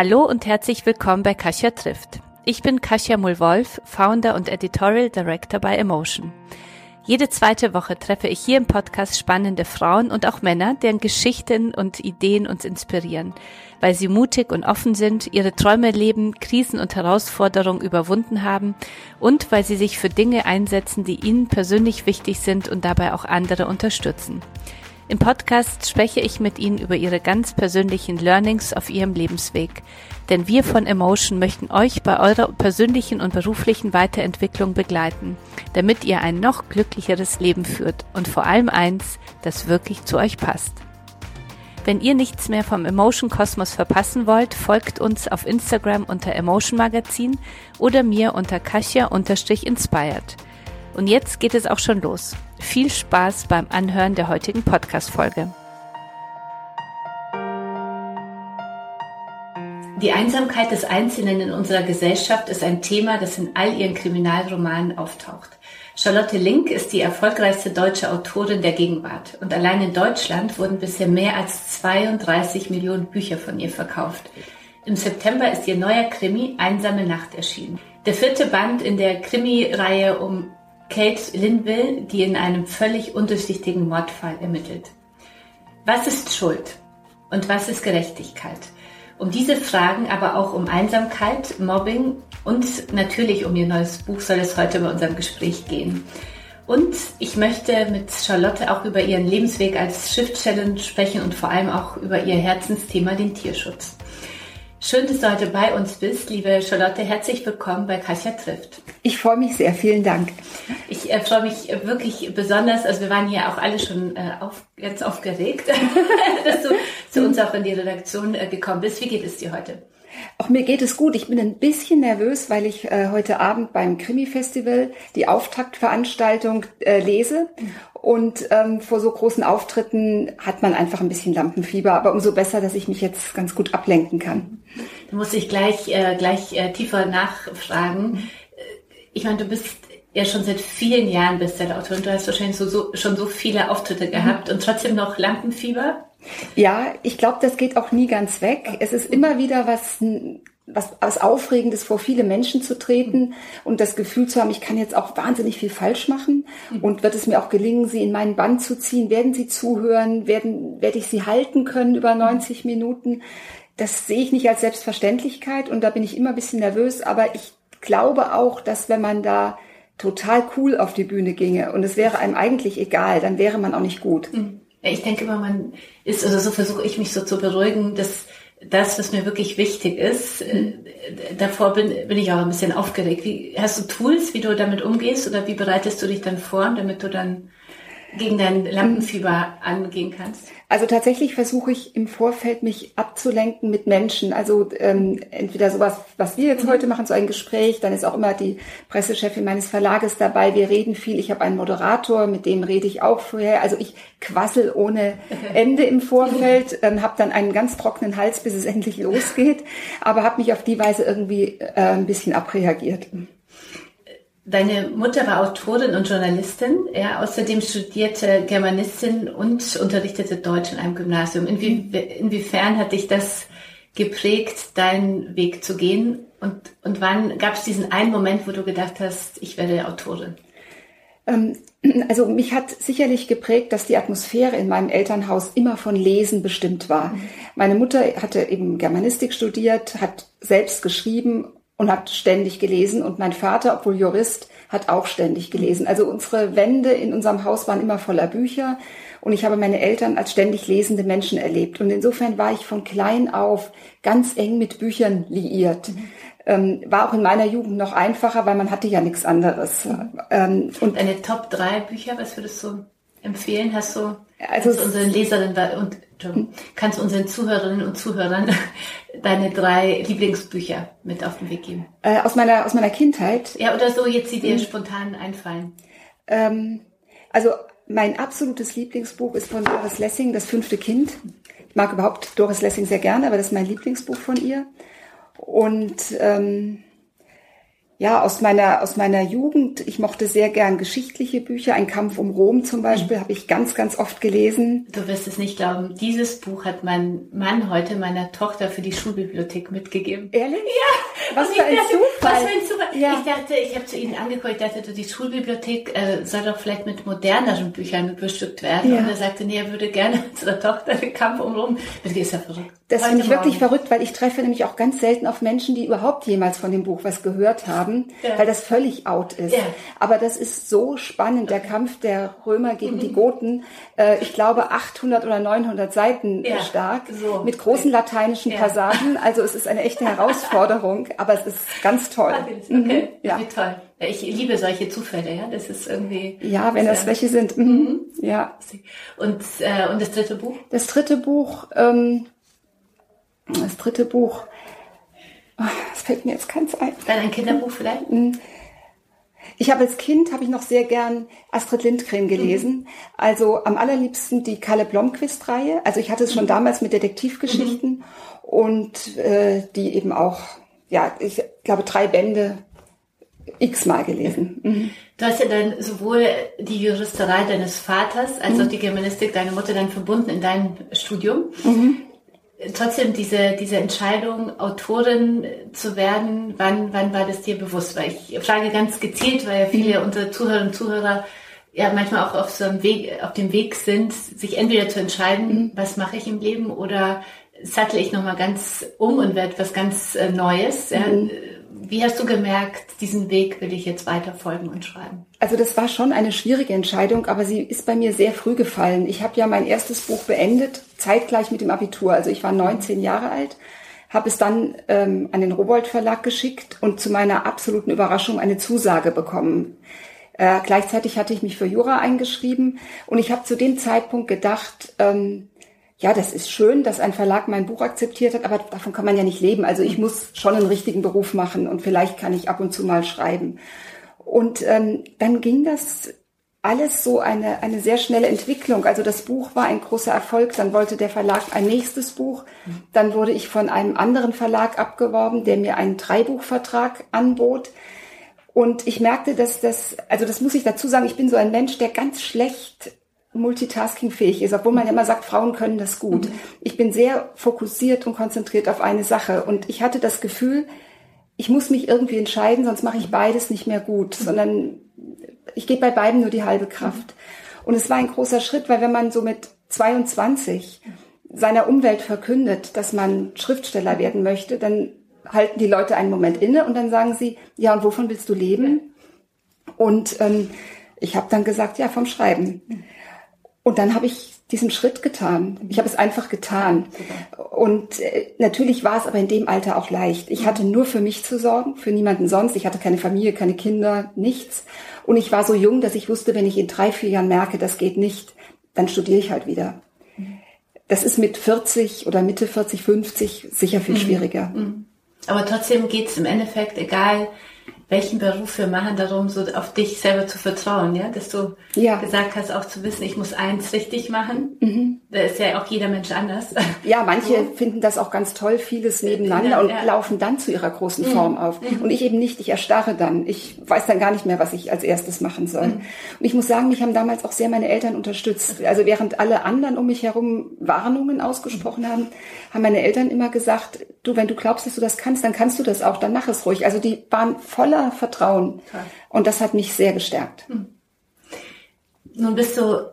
Hallo und herzlich willkommen bei Kasia trifft. Ich bin Kasia Mulwolf, Founder und Editorial Director bei Emotion. Jede zweite Woche treffe ich hier im Podcast spannende Frauen und auch Männer, deren Geschichten und Ideen uns inspirieren, weil sie mutig und offen sind, ihre Träume leben, Krisen und Herausforderungen überwunden haben und weil sie sich für Dinge einsetzen, die ihnen persönlich wichtig sind und dabei auch andere unterstützen. Im Podcast spreche ich mit Ihnen über Ihre ganz persönlichen Learnings auf Ihrem Lebensweg. Denn wir von Emotion möchten euch bei eurer persönlichen und beruflichen Weiterentwicklung begleiten, damit ihr ein noch glücklicheres Leben führt und vor allem eins, das wirklich zu euch passt. Wenn ihr nichts mehr vom Emotion Kosmos verpassen wollt, folgt uns auf Instagram unter Emotion Magazin oder mir unter Kasia-inspired. Und jetzt geht es auch schon los. Viel Spaß beim Anhören der heutigen Podcast-Folge. Die Einsamkeit des Einzelnen in unserer Gesellschaft ist ein Thema, das in all ihren Kriminalromanen auftaucht. Charlotte Link ist die erfolgreichste deutsche Autorin der Gegenwart und allein in Deutschland wurden bisher mehr als 32 Millionen Bücher von ihr verkauft. Im September ist ihr neuer Krimi Einsame Nacht erschienen. Der vierte Band in der Krimi-Reihe um Kate Linville, die in einem völlig undurchsichtigen Mordfall ermittelt. Was ist Schuld und was ist Gerechtigkeit? Um diese Fragen, aber auch um Einsamkeit, Mobbing und natürlich um ihr neues Buch soll es heute bei unserem Gespräch gehen. Und ich möchte mit Charlotte auch über ihren Lebensweg als Schriftstellerin sprechen und vor allem auch über ihr Herzensthema, den Tierschutz. Schön, dass du heute bei uns bist, liebe Charlotte. Herzlich willkommen bei Kasia trifft. Ich freue mich sehr. Vielen Dank. Ich äh, freue mich wirklich besonders. Also wir waren hier auch alle schon äh, auf, ganz aufgeregt, dass du zu uns auch in die Redaktion äh, gekommen bist. Wie geht es dir heute? Auch mir geht es gut. Ich bin ein bisschen nervös, weil ich äh, heute Abend beim Krimi-Festival die Auftaktveranstaltung äh, lese. Und ähm, vor so großen Auftritten hat man einfach ein bisschen Lampenfieber. Aber umso besser, dass ich mich jetzt ganz gut ablenken kann. Da muss ich gleich, äh, gleich äh, tiefer nachfragen. Ich meine, du bist ja schon seit vielen Jahren Bestsellerautorin. Du hast wahrscheinlich so, so, schon so viele Auftritte gehabt mhm. und trotzdem noch Lampenfieber. Ja, ich glaube, das geht auch nie ganz weg. Es ist immer wieder was, was, was Aufregendes, vor viele Menschen zu treten und das Gefühl zu haben, ich kann jetzt auch wahnsinnig viel falsch machen und wird es mir auch gelingen, sie in meinen Band zu ziehen? Werden sie zuhören? Werden, werde ich sie halten können über 90 Minuten? Das sehe ich nicht als Selbstverständlichkeit und da bin ich immer ein bisschen nervös, aber ich glaube auch, dass wenn man da total cool auf die Bühne ginge und es wäre einem eigentlich egal, dann wäre man auch nicht gut. Mhm. Ich denke immer, man ist, oder so versuche ich mich so zu beruhigen, dass das, was mir wirklich wichtig ist, äh, davor bin, bin ich auch ein bisschen aufgeregt. Wie, hast du Tools, wie du damit umgehst oder wie bereitest du dich dann vor, damit du dann gegen dein Lampenfieber angehen kannst? Also tatsächlich versuche ich im Vorfeld mich abzulenken mit Menschen. Also ähm, entweder sowas, was wir jetzt mhm. heute machen, so ein Gespräch, dann ist auch immer die Pressechefin meines Verlages dabei. Wir reden viel. Ich habe einen Moderator, mit dem rede ich auch vorher. Also ich quassel ohne Ende im Vorfeld, ähm, habe dann einen ganz trockenen Hals, bis es endlich losgeht, aber habe mich auf die Weise irgendwie äh, ein bisschen abreagiert. Deine Mutter war Autorin und Journalistin. Ja, außerdem studierte Germanistin und unterrichtete Deutsch in einem Gymnasium. Inwie, inwiefern hat dich das geprägt, deinen Weg zu gehen? Und, und wann gab es diesen einen Moment, wo du gedacht hast, ich werde Autorin? Ähm, also mich hat sicherlich geprägt, dass die Atmosphäre in meinem Elternhaus immer von Lesen bestimmt war. Mhm. Meine Mutter hatte eben Germanistik studiert, hat selbst geschrieben und hat ständig gelesen. Und mein Vater, obwohl Jurist, hat auch ständig gelesen. Also unsere Wände in unserem Haus waren immer voller Bücher und ich habe meine Eltern als ständig lesende Menschen erlebt. Und insofern war ich von klein auf ganz eng mit Büchern liiert. Ähm, war auch in meiner Jugend noch einfacher, weil man hatte ja nichts anderes. Ähm, und Deine Top drei Bücher, was würdest du empfehlen? Hast du also kannst unseren Leserinnen und kannst unseren Zuhörerinnen und Zuhörern deine drei Lieblingsbücher mit auf den Weg geben? Äh, aus meiner aus meiner Kindheit. Ja, oder so jetzt, die dir hm. spontan einfallen. Ähm, also mein absolutes Lieblingsbuch ist von Doris Lessing, Das fünfte Kind. Ich mag überhaupt Doris Lessing sehr gerne, aber das ist mein Lieblingsbuch von ihr. Und ähm, ja, aus meiner, aus meiner Jugend. Ich mochte sehr gern geschichtliche Bücher. Ein Kampf um Rom zum Beispiel mhm. habe ich ganz, ganz oft gelesen. Du wirst es nicht glauben. Dieses Buch hat mein Mann heute meiner Tochter für die Schulbibliothek mitgegeben. Ehrlich? Ja. Was für ein dachte, Zufall. Was für ein Zufall. Ja. Ich dachte, ich habe zu ihnen angeguckt, ich dachte, die Schulbibliothek äh, soll doch vielleicht mit moderneren Büchern bestückt werden. Ja. Und er sagte, nee, er würde gerne unserer Tochter den Kampf um Rom. Das ist ja verrückt. Das finde ich wirklich verrückt, weil ich treffe nämlich auch ganz selten auf Menschen, die überhaupt jemals von dem Buch was gehört haben, ja. weil das völlig out ist. Ja. Aber das ist so spannend, der Kampf der Römer gegen mhm. die Goten. Äh, ich glaube 800 oder 900 Seiten ja. stark, so. mit großen lateinischen Passagen. Also es ist eine echte Herausforderung, aber es ist ganz toll. Okay, mhm. toll. Ich liebe solche Zufälle, ja. Das ist irgendwie. Ja, wenn das welche sind. Mhm. mhm. Ja. Und, äh, und das dritte Buch? Das dritte Buch, ähm, das dritte Buch, das fällt mir jetzt keins ein. Dann ein Kinderbuch vielleicht? Mhm. Ich habe als Kind habe ich noch sehr gern Astrid Lindgren gelesen. Mhm. Also am allerliebsten die Kalle Blomqvist-Reihe. Also ich hatte es schon mhm. damals mit Detektivgeschichten mhm. und äh, die eben auch, ja, ich glaube drei Bände x-mal gelesen. Mhm. Du hast ja dann sowohl die Juristerei deines Vaters als auch die Germanistik deiner Mutter dann verbunden in deinem Studium. Mhm trotzdem diese, diese Entscheidung, Autorin zu werden, wann, wann war das dir bewusst? Weil ich frage ganz gezielt, weil ja viele mhm. unserer Zuhörerinnen und Zuhörer ja manchmal auch auf so einem Weg, auf dem Weg sind, sich entweder zu entscheiden, mhm. was mache ich im Leben oder sattle ich nochmal ganz um und werde was ganz äh, Neues. Ja? Wie hast du gemerkt, diesen Weg will ich jetzt weiter folgen und schreiben? Also das war schon eine schwierige Entscheidung, aber sie ist bei mir sehr früh gefallen. Ich habe ja mein erstes Buch beendet, zeitgleich mit dem Abitur. Also ich war 19 Jahre alt, habe es dann ähm, an den Robold Verlag geschickt und zu meiner absoluten Überraschung eine Zusage bekommen. Äh, gleichzeitig hatte ich mich für Jura eingeschrieben und ich habe zu dem Zeitpunkt gedacht, ähm, ja, das ist schön, dass ein Verlag mein Buch akzeptiert hat, aber davon kann man ja nicht leben. Also ich muss schon einen richtigen Beruf machen und vielleicht kann ich ab und zu mal schreiben. Und ähm, dann ging das alles so eine, eine sehr schnelle Entwicklung. Also das Buch war ein großer Erfolg. Dann wollte der Verlag ein nächstes Buch. Dann wurde ich von einem anderen Verlag abgeworben, der mir einen Dreibuchvertrag anbot. Und ich merkte, dass das, also das muss ich dazu sagen, ich bin so ein Mensch, der ganz schlecht multitaskingfähig ist, obwohl man ja immer sagt, Frauen können das gut. Mhm. Ich bin sehr fokussiert und konzentriert auf eine Sache und ich hatte das Gefühl, ich muss mich irgendwie entscheiden, sonst mache ich beides nicht mehr gut, mhm. sondern ich gebe bei beiden nur die halbe Kraft. Und es war ein großer Schritt, weil wenn man so mit 22 seiner Umwelt verkündet, dass man Schriftsteller werden möchte, dann halten die Leute einen Moment inne und dann sagen sie, ja, und wovon willst du leben? Und ähm, ich habe dann gesagt, ja, vom Schreiben. Und dann habe ich diesen Schritt getan. Ich habe es einfach getan. Und äh, natürlich war es aber in dem Alter auch leicht. Ich hatte nur für mich zu sorgen, für niemanden sonst. Ich hatte keine Familie, keine Kinder, nichts. Und ich war so jung, dass ich wusste, wenn ich in drei, vier Jahren merke, das geht nicht, dann studiere ich halt wieder. Das ist mit 40 oder Mitte 40, 50 sicher viel mhm. schwieriger. Mhm. Aber trotzdem geht es im Endeffekt, egal welchen Beruf wir machen, darum, so auf dich selber zu vertrauen, ja, dass du ja. gesagt hast, auch zu wissen, ich muss eins richtig machen. Mhm. Da ist ja auch jeder Mensch anders. Ja, manche so. finden das auch ganz toll, vieles nebeneinander ja, und ja. laufen dann zu ihrer großen mhm. Form auf. Mhm. Und ich eben nicht, ich erstarre dann. Ich weiß dann gar nicht mehr, was ich als erstes machen soll. Mhm. Und ich muss sagen, mich haben damals auch sehr meine Eltern unterstützt. Also während alle anderen um mich herum Warnungen ausgesprochen haben, haben meine Eltern immer gesagt, du, wenn du glaubst, dass du das kannst, dann kannst du das auch, dann mach es ruhig. Also die waren voller Vertrauen. Und das hat mich sehr gestärkt. Hm. Nun bist du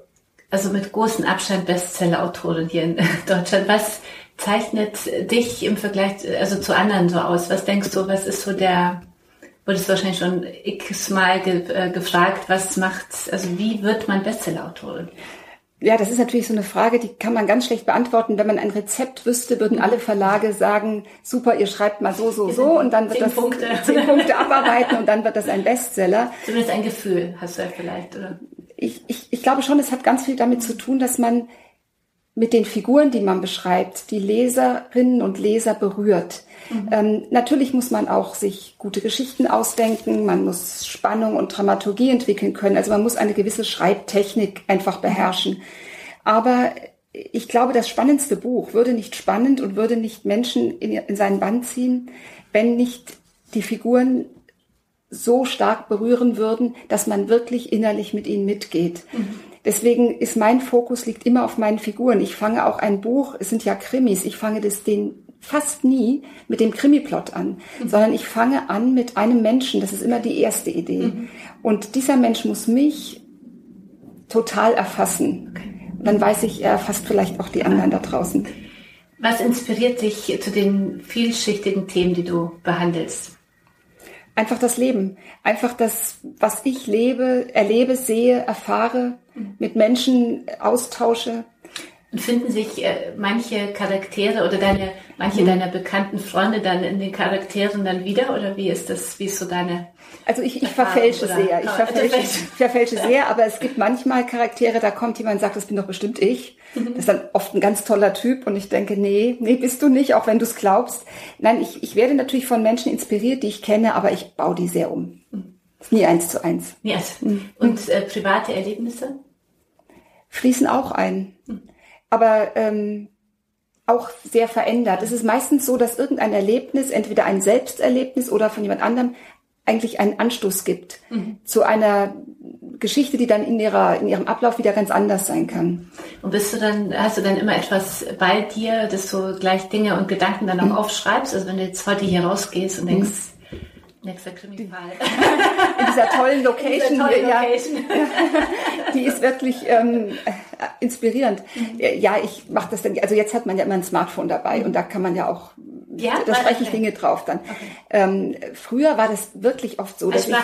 also mit großem Abstand Bestseller-Autorin hier in Deutschland. Was zeichnet dich im Vergleich also zu anderen so aus? Was denkst du, was ist so der, wurdest du wahrscheinlich schon x-mal ge, äh, gefragt, was macht, also wie wird man Bestseller-Autorin? Ja, das ist natürlich so eine Frage, die kann man ganz schlecht beantworten. Wenn man ein Rezept wüsste, würden alle Verlage sagen, super, ihr schreibt mal so, so, so und dann wird zehn das Punkte. zehn Punkte abarbeiten und dann wird das ein Bestseller. Zumindest ein Gefühl hast du ja vielleicht, oder? Ich, ich, ich glaube schon, es hat ganz viel damit zu tun, dass man mit den Figuren, die man beschreibt, die Leserinnen und Leser berührt. Mhm. Ähm, natürlich muss man auch sich gute Geschichten ausdenken, man muss Spannung und Dramaturgie entwickeln können. Also man muss eine gewisse Schreibtechnik einfach beherrschen. Aber ich glaube, das spannendste Buch würde nicht spannend und würde nicht Menschen in, in seinen Band ziehen, wenn nicht die Figuren so stark berühren würden, dass man wirklich innerlich mit ihnen mitgeht. Mhm. Deswegen ist mein Fokus liegt immer auf meinen Figuren. Ich fange auch ein Buch, es sind ja Krimis, ich fange das den fast nie mit dem Krimiplot an, mhm. sondern ich fange an mit einem Menschen. Das ist immer die erste Idee. Mhm. Und dieser Mensch muss mich total erfassen. Okay. Dann weiß ich, er erfasst vielleicht auch die anderen da draußen. Was inspiriert dich zu den vielschichtigen Themen, die du behandelst? Einfach das Leben. Einfach das, was ich lebe, erlebe, sehe, erfahre, mhm. mit Menschen austausche. Und finden sich äh, manche Charaktere oder deine, manche mhm. deiner bekannten Freunde dann in den Charakteren dann wieder? Oder wie ist das, wie ist so deine also ich, ich verfälsche oder? sehr. Ich verfälsche, ich verfälsche sehr, aber es gibt manchmal Charaktere, da kommt jemand und sagt, das bin doch bestimmt ich. Mhm. Das ist dann oft ein ganz toller Typ und ich denke, nee, nee, bist du nicht, auch wenn du es glaubst. Nein, ich, ich werde natürlich von Menschen inspiriert, die ich kenne, aber ich baue die sehr um. Mhm. Nie eins zu eins. Eins. Mhm. Und äh, private Erlebnisse? Fließen auch ein. Aber ähm, auch sehr verändert. Es ist meistens so, dass irgendein Erlebnis, entweder ein Selbsterlebnis oder von jemand anderem, eigentlich einen Anstoß gibt mhm. zu einer Geschichte, die dann in ihrer in ihrem Ablauf wieder ganz anders sein kann. Und bist du dann hast du dann immer etwas bei dir, dass du gleich Dinge und Gedanken dann auch mhm. aufschreibst? Also wenn du jetzt heute hier rausgehst und denkst, mhm Nächster Krimifall. In dieser tollen Location, dieser tollen Location. Ja, die ist wirklich ähm, inspirierend. Mhm. Ja, ich mache das dann. Also jetzt hat man ja immer ein Smartphone dabei mhm. und da kann man ja auch. Ja, da spreche ich Dinge drauf dann. Okay. Ähm, früher war das wirklich oft so, dass ich,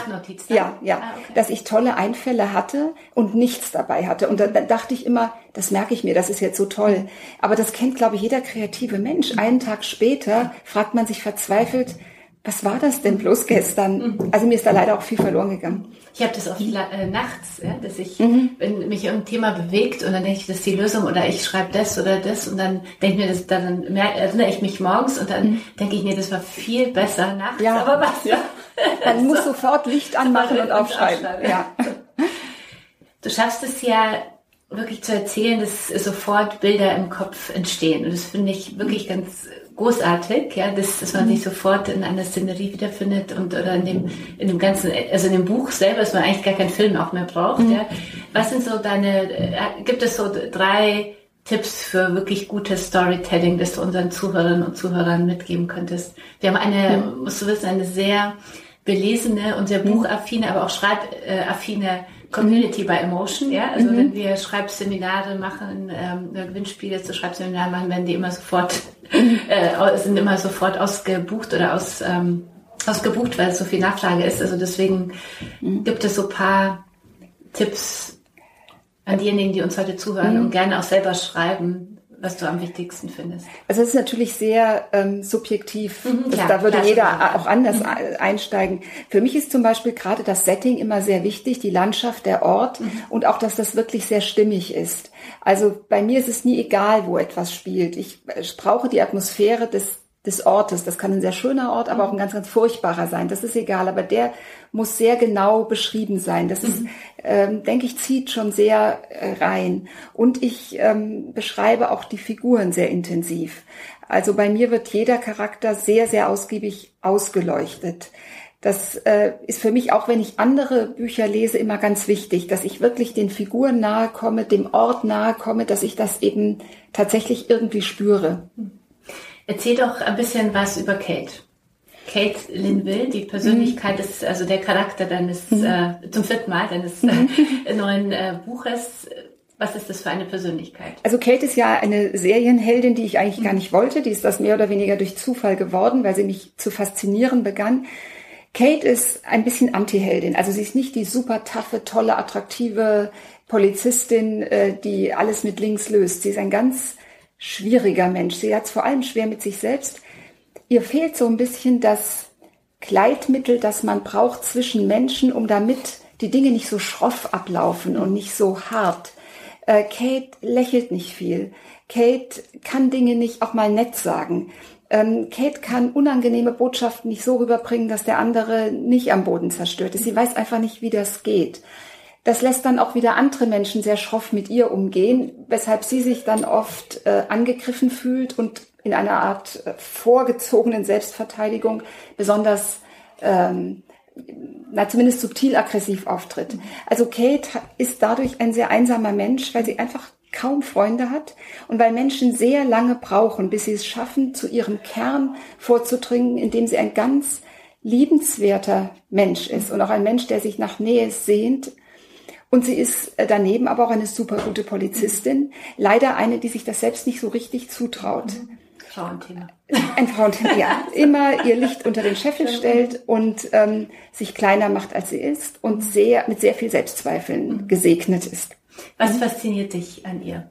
ja, ja, ah, okay. dass ich tolle Einfälle hatte und nichts dabei hatte. Und dann, dann dachte ich immer, das merke ich mir, das ist jetzt so toll. Mhm. Aber das kennt, glaube ich, jeder kreative Mensch. Einen Tag später fragt man sich verzweifelt, was war das denn bloß gestern? Mhm. Also mir ist da leider auch viel verloren gegangen. Ich habe das oft äh, nachts, ja, dass ich, mhm. wenn mich irgendein Thema bewegt und dann denke ich, das ist die Lösung oder ich schreibe das oder das und dann denke ich mir, das, dann erinnere ich mich morgens und dann mhm. denke ich mir, das war viel besser nachts. Ja. Aber was, ja. Man so. muss sofort Licht anmachen und, und aufschreiben. aufschreiben. Ja. Du schaffst es ja wirklich zu erzählen, dass sofort Bilder im Kopf entstehen. Und das finde ich wirklich ganz großartig, ja, dass, dass man sich mhm. sofort in einer Szenerie wiederfindet und oder in dem, in dem ganzen, also in dem Buch selber, dass man eigentlich gar keinen Film auch mehr braucht, mhm. ja. Was sind so deine, äh, gibt es so drei Tipps für wirklich gutes Storytelling, das du unseren Zuhörerinnen und Zuhörern mitgeben könntest? Wir haben eine, mhm. musst du wissen, eine sehr belesene und sehr buchaffine, aber auch schreibaffine Community bei Emotion, ja. Also mhm. wenn wir Schreibseminare machen, ähm, Gewinnspiele zu Schreibseminaren machen, werden die immer sofort, äh, sind immer sofort ausgebucht oder aus, ähm, ausgebucht, weil es so viel Nachfrage ist. Also deswegen mhm. gibt es so paar Tipps an diejenigen, die uns heute zuhören mhm. und gerne auch selber schreiben, was du am wichtigsten findest? Also es ist natürlich sehr ähm, subjektiv. Mhm, klar, da würde klar, jeder auch anders mhm. einsteigen. Für mich ist zum Beispiel gerade das Setting immer sehr wichtig, die Landschaft, der Ort mhm. und auch, dass das wirklich sehr stimmig ist. Also bei mir ist es nie egal, wo etwas spielt. Ich, ich brauche die Atmosphäre des des Ortes. Das kann ein sehr schöner Ort, aber auch ein ganz, ganz furchtbarer sein. Das ist egal. Aber der muss sehr genau beschrieben sein. Das ist, ähm, denke ich, zieht schon sehr äh, rein. Und ich ähm, beschreibe auch die Figuren sehr intensiv. Also bei mir wird jeder Charakter sehr, sehr ausgiebig ausgeleuchtet. Das äh, ist für mich auch, wenn ich andere Bücher lese, immer ganz wichtig, dass ich wirklich den Figuren nahe komme, dem Ort nahe komme, dass ich das eben tatsächlich irgendwie spüre. Mhm. Erzähl doch ein bisschen was über Kate. Kate Linville, die Persönlichkeit mhm. ist, also der Charakter deines, mhm. äh, zum vierten Mal deines mhm. äh, neuen äh, Buches. Was ist das für eine Persönlichkeit? Also Kate ist ja eine Serienheldin, die ich eigentlich gar nicht wollte. Die ist das mehr oder weniger durch Zufall geworden, weil sie mich zu faszinieren begann. Kate ist ein bisschen Anti-Heldin. Also sie ist nicht die super taffe, tolle, attraktive Polizistin, äh, die alles mit links löst. Sie ist ein ganz schwieriger Mensch. Sie hat es vor allem schwer mit sich selbst. Ihr fehlt so ein bisschen das Gleitmittel, das man braucht zwischen Menschen, um damit die Dinge nicht so schroff ablaufen und nicht so hart. Äh, Kate lächelt nicht viel. Kate kann Dinge nicht auch mal nett sagen. Ähm, Kate kann unangenehme Botschaften nicht so rüberbringen, dass der andere nicht am Boden zerstört ist. Sie weiß einfach nicht, wie das geht. Das lässt dann auch wieder andere Menschen sehr schroff mit ihr umgehen, weshalb sie sich dann oft äh, angegriffen fühlt und in einer Art äh, vorgezogenen Selbstverteidigung besonders ähm, na zumindest subtil aggressiv auftritt. Also Kate ist dadurch ein sehr einsamer Mensch, weil sie einfach kaum Freunde hat und weil Menschen sehr lange brauchen, bis sie es schaffen, zu ihrem Kern vorzudringen, indem sie ein ganz liebenswerter Mensch ist und auch ein Mensch, der sich nach Nähe sehnt. Und sie ist daneben aber auch eine super gute Polizistin. Leider eine, die sich das selbst nicht so richtig zutraut. Frauenthema. Ein Frauenthema, ja. Immer ihr Licht unter den Scheffel stellt und ähm, sich kleiner macht, als sie ist und sehr mit sehr viel Selbstzweifeln gesegnet ist. Was fasziniert dich an ihr?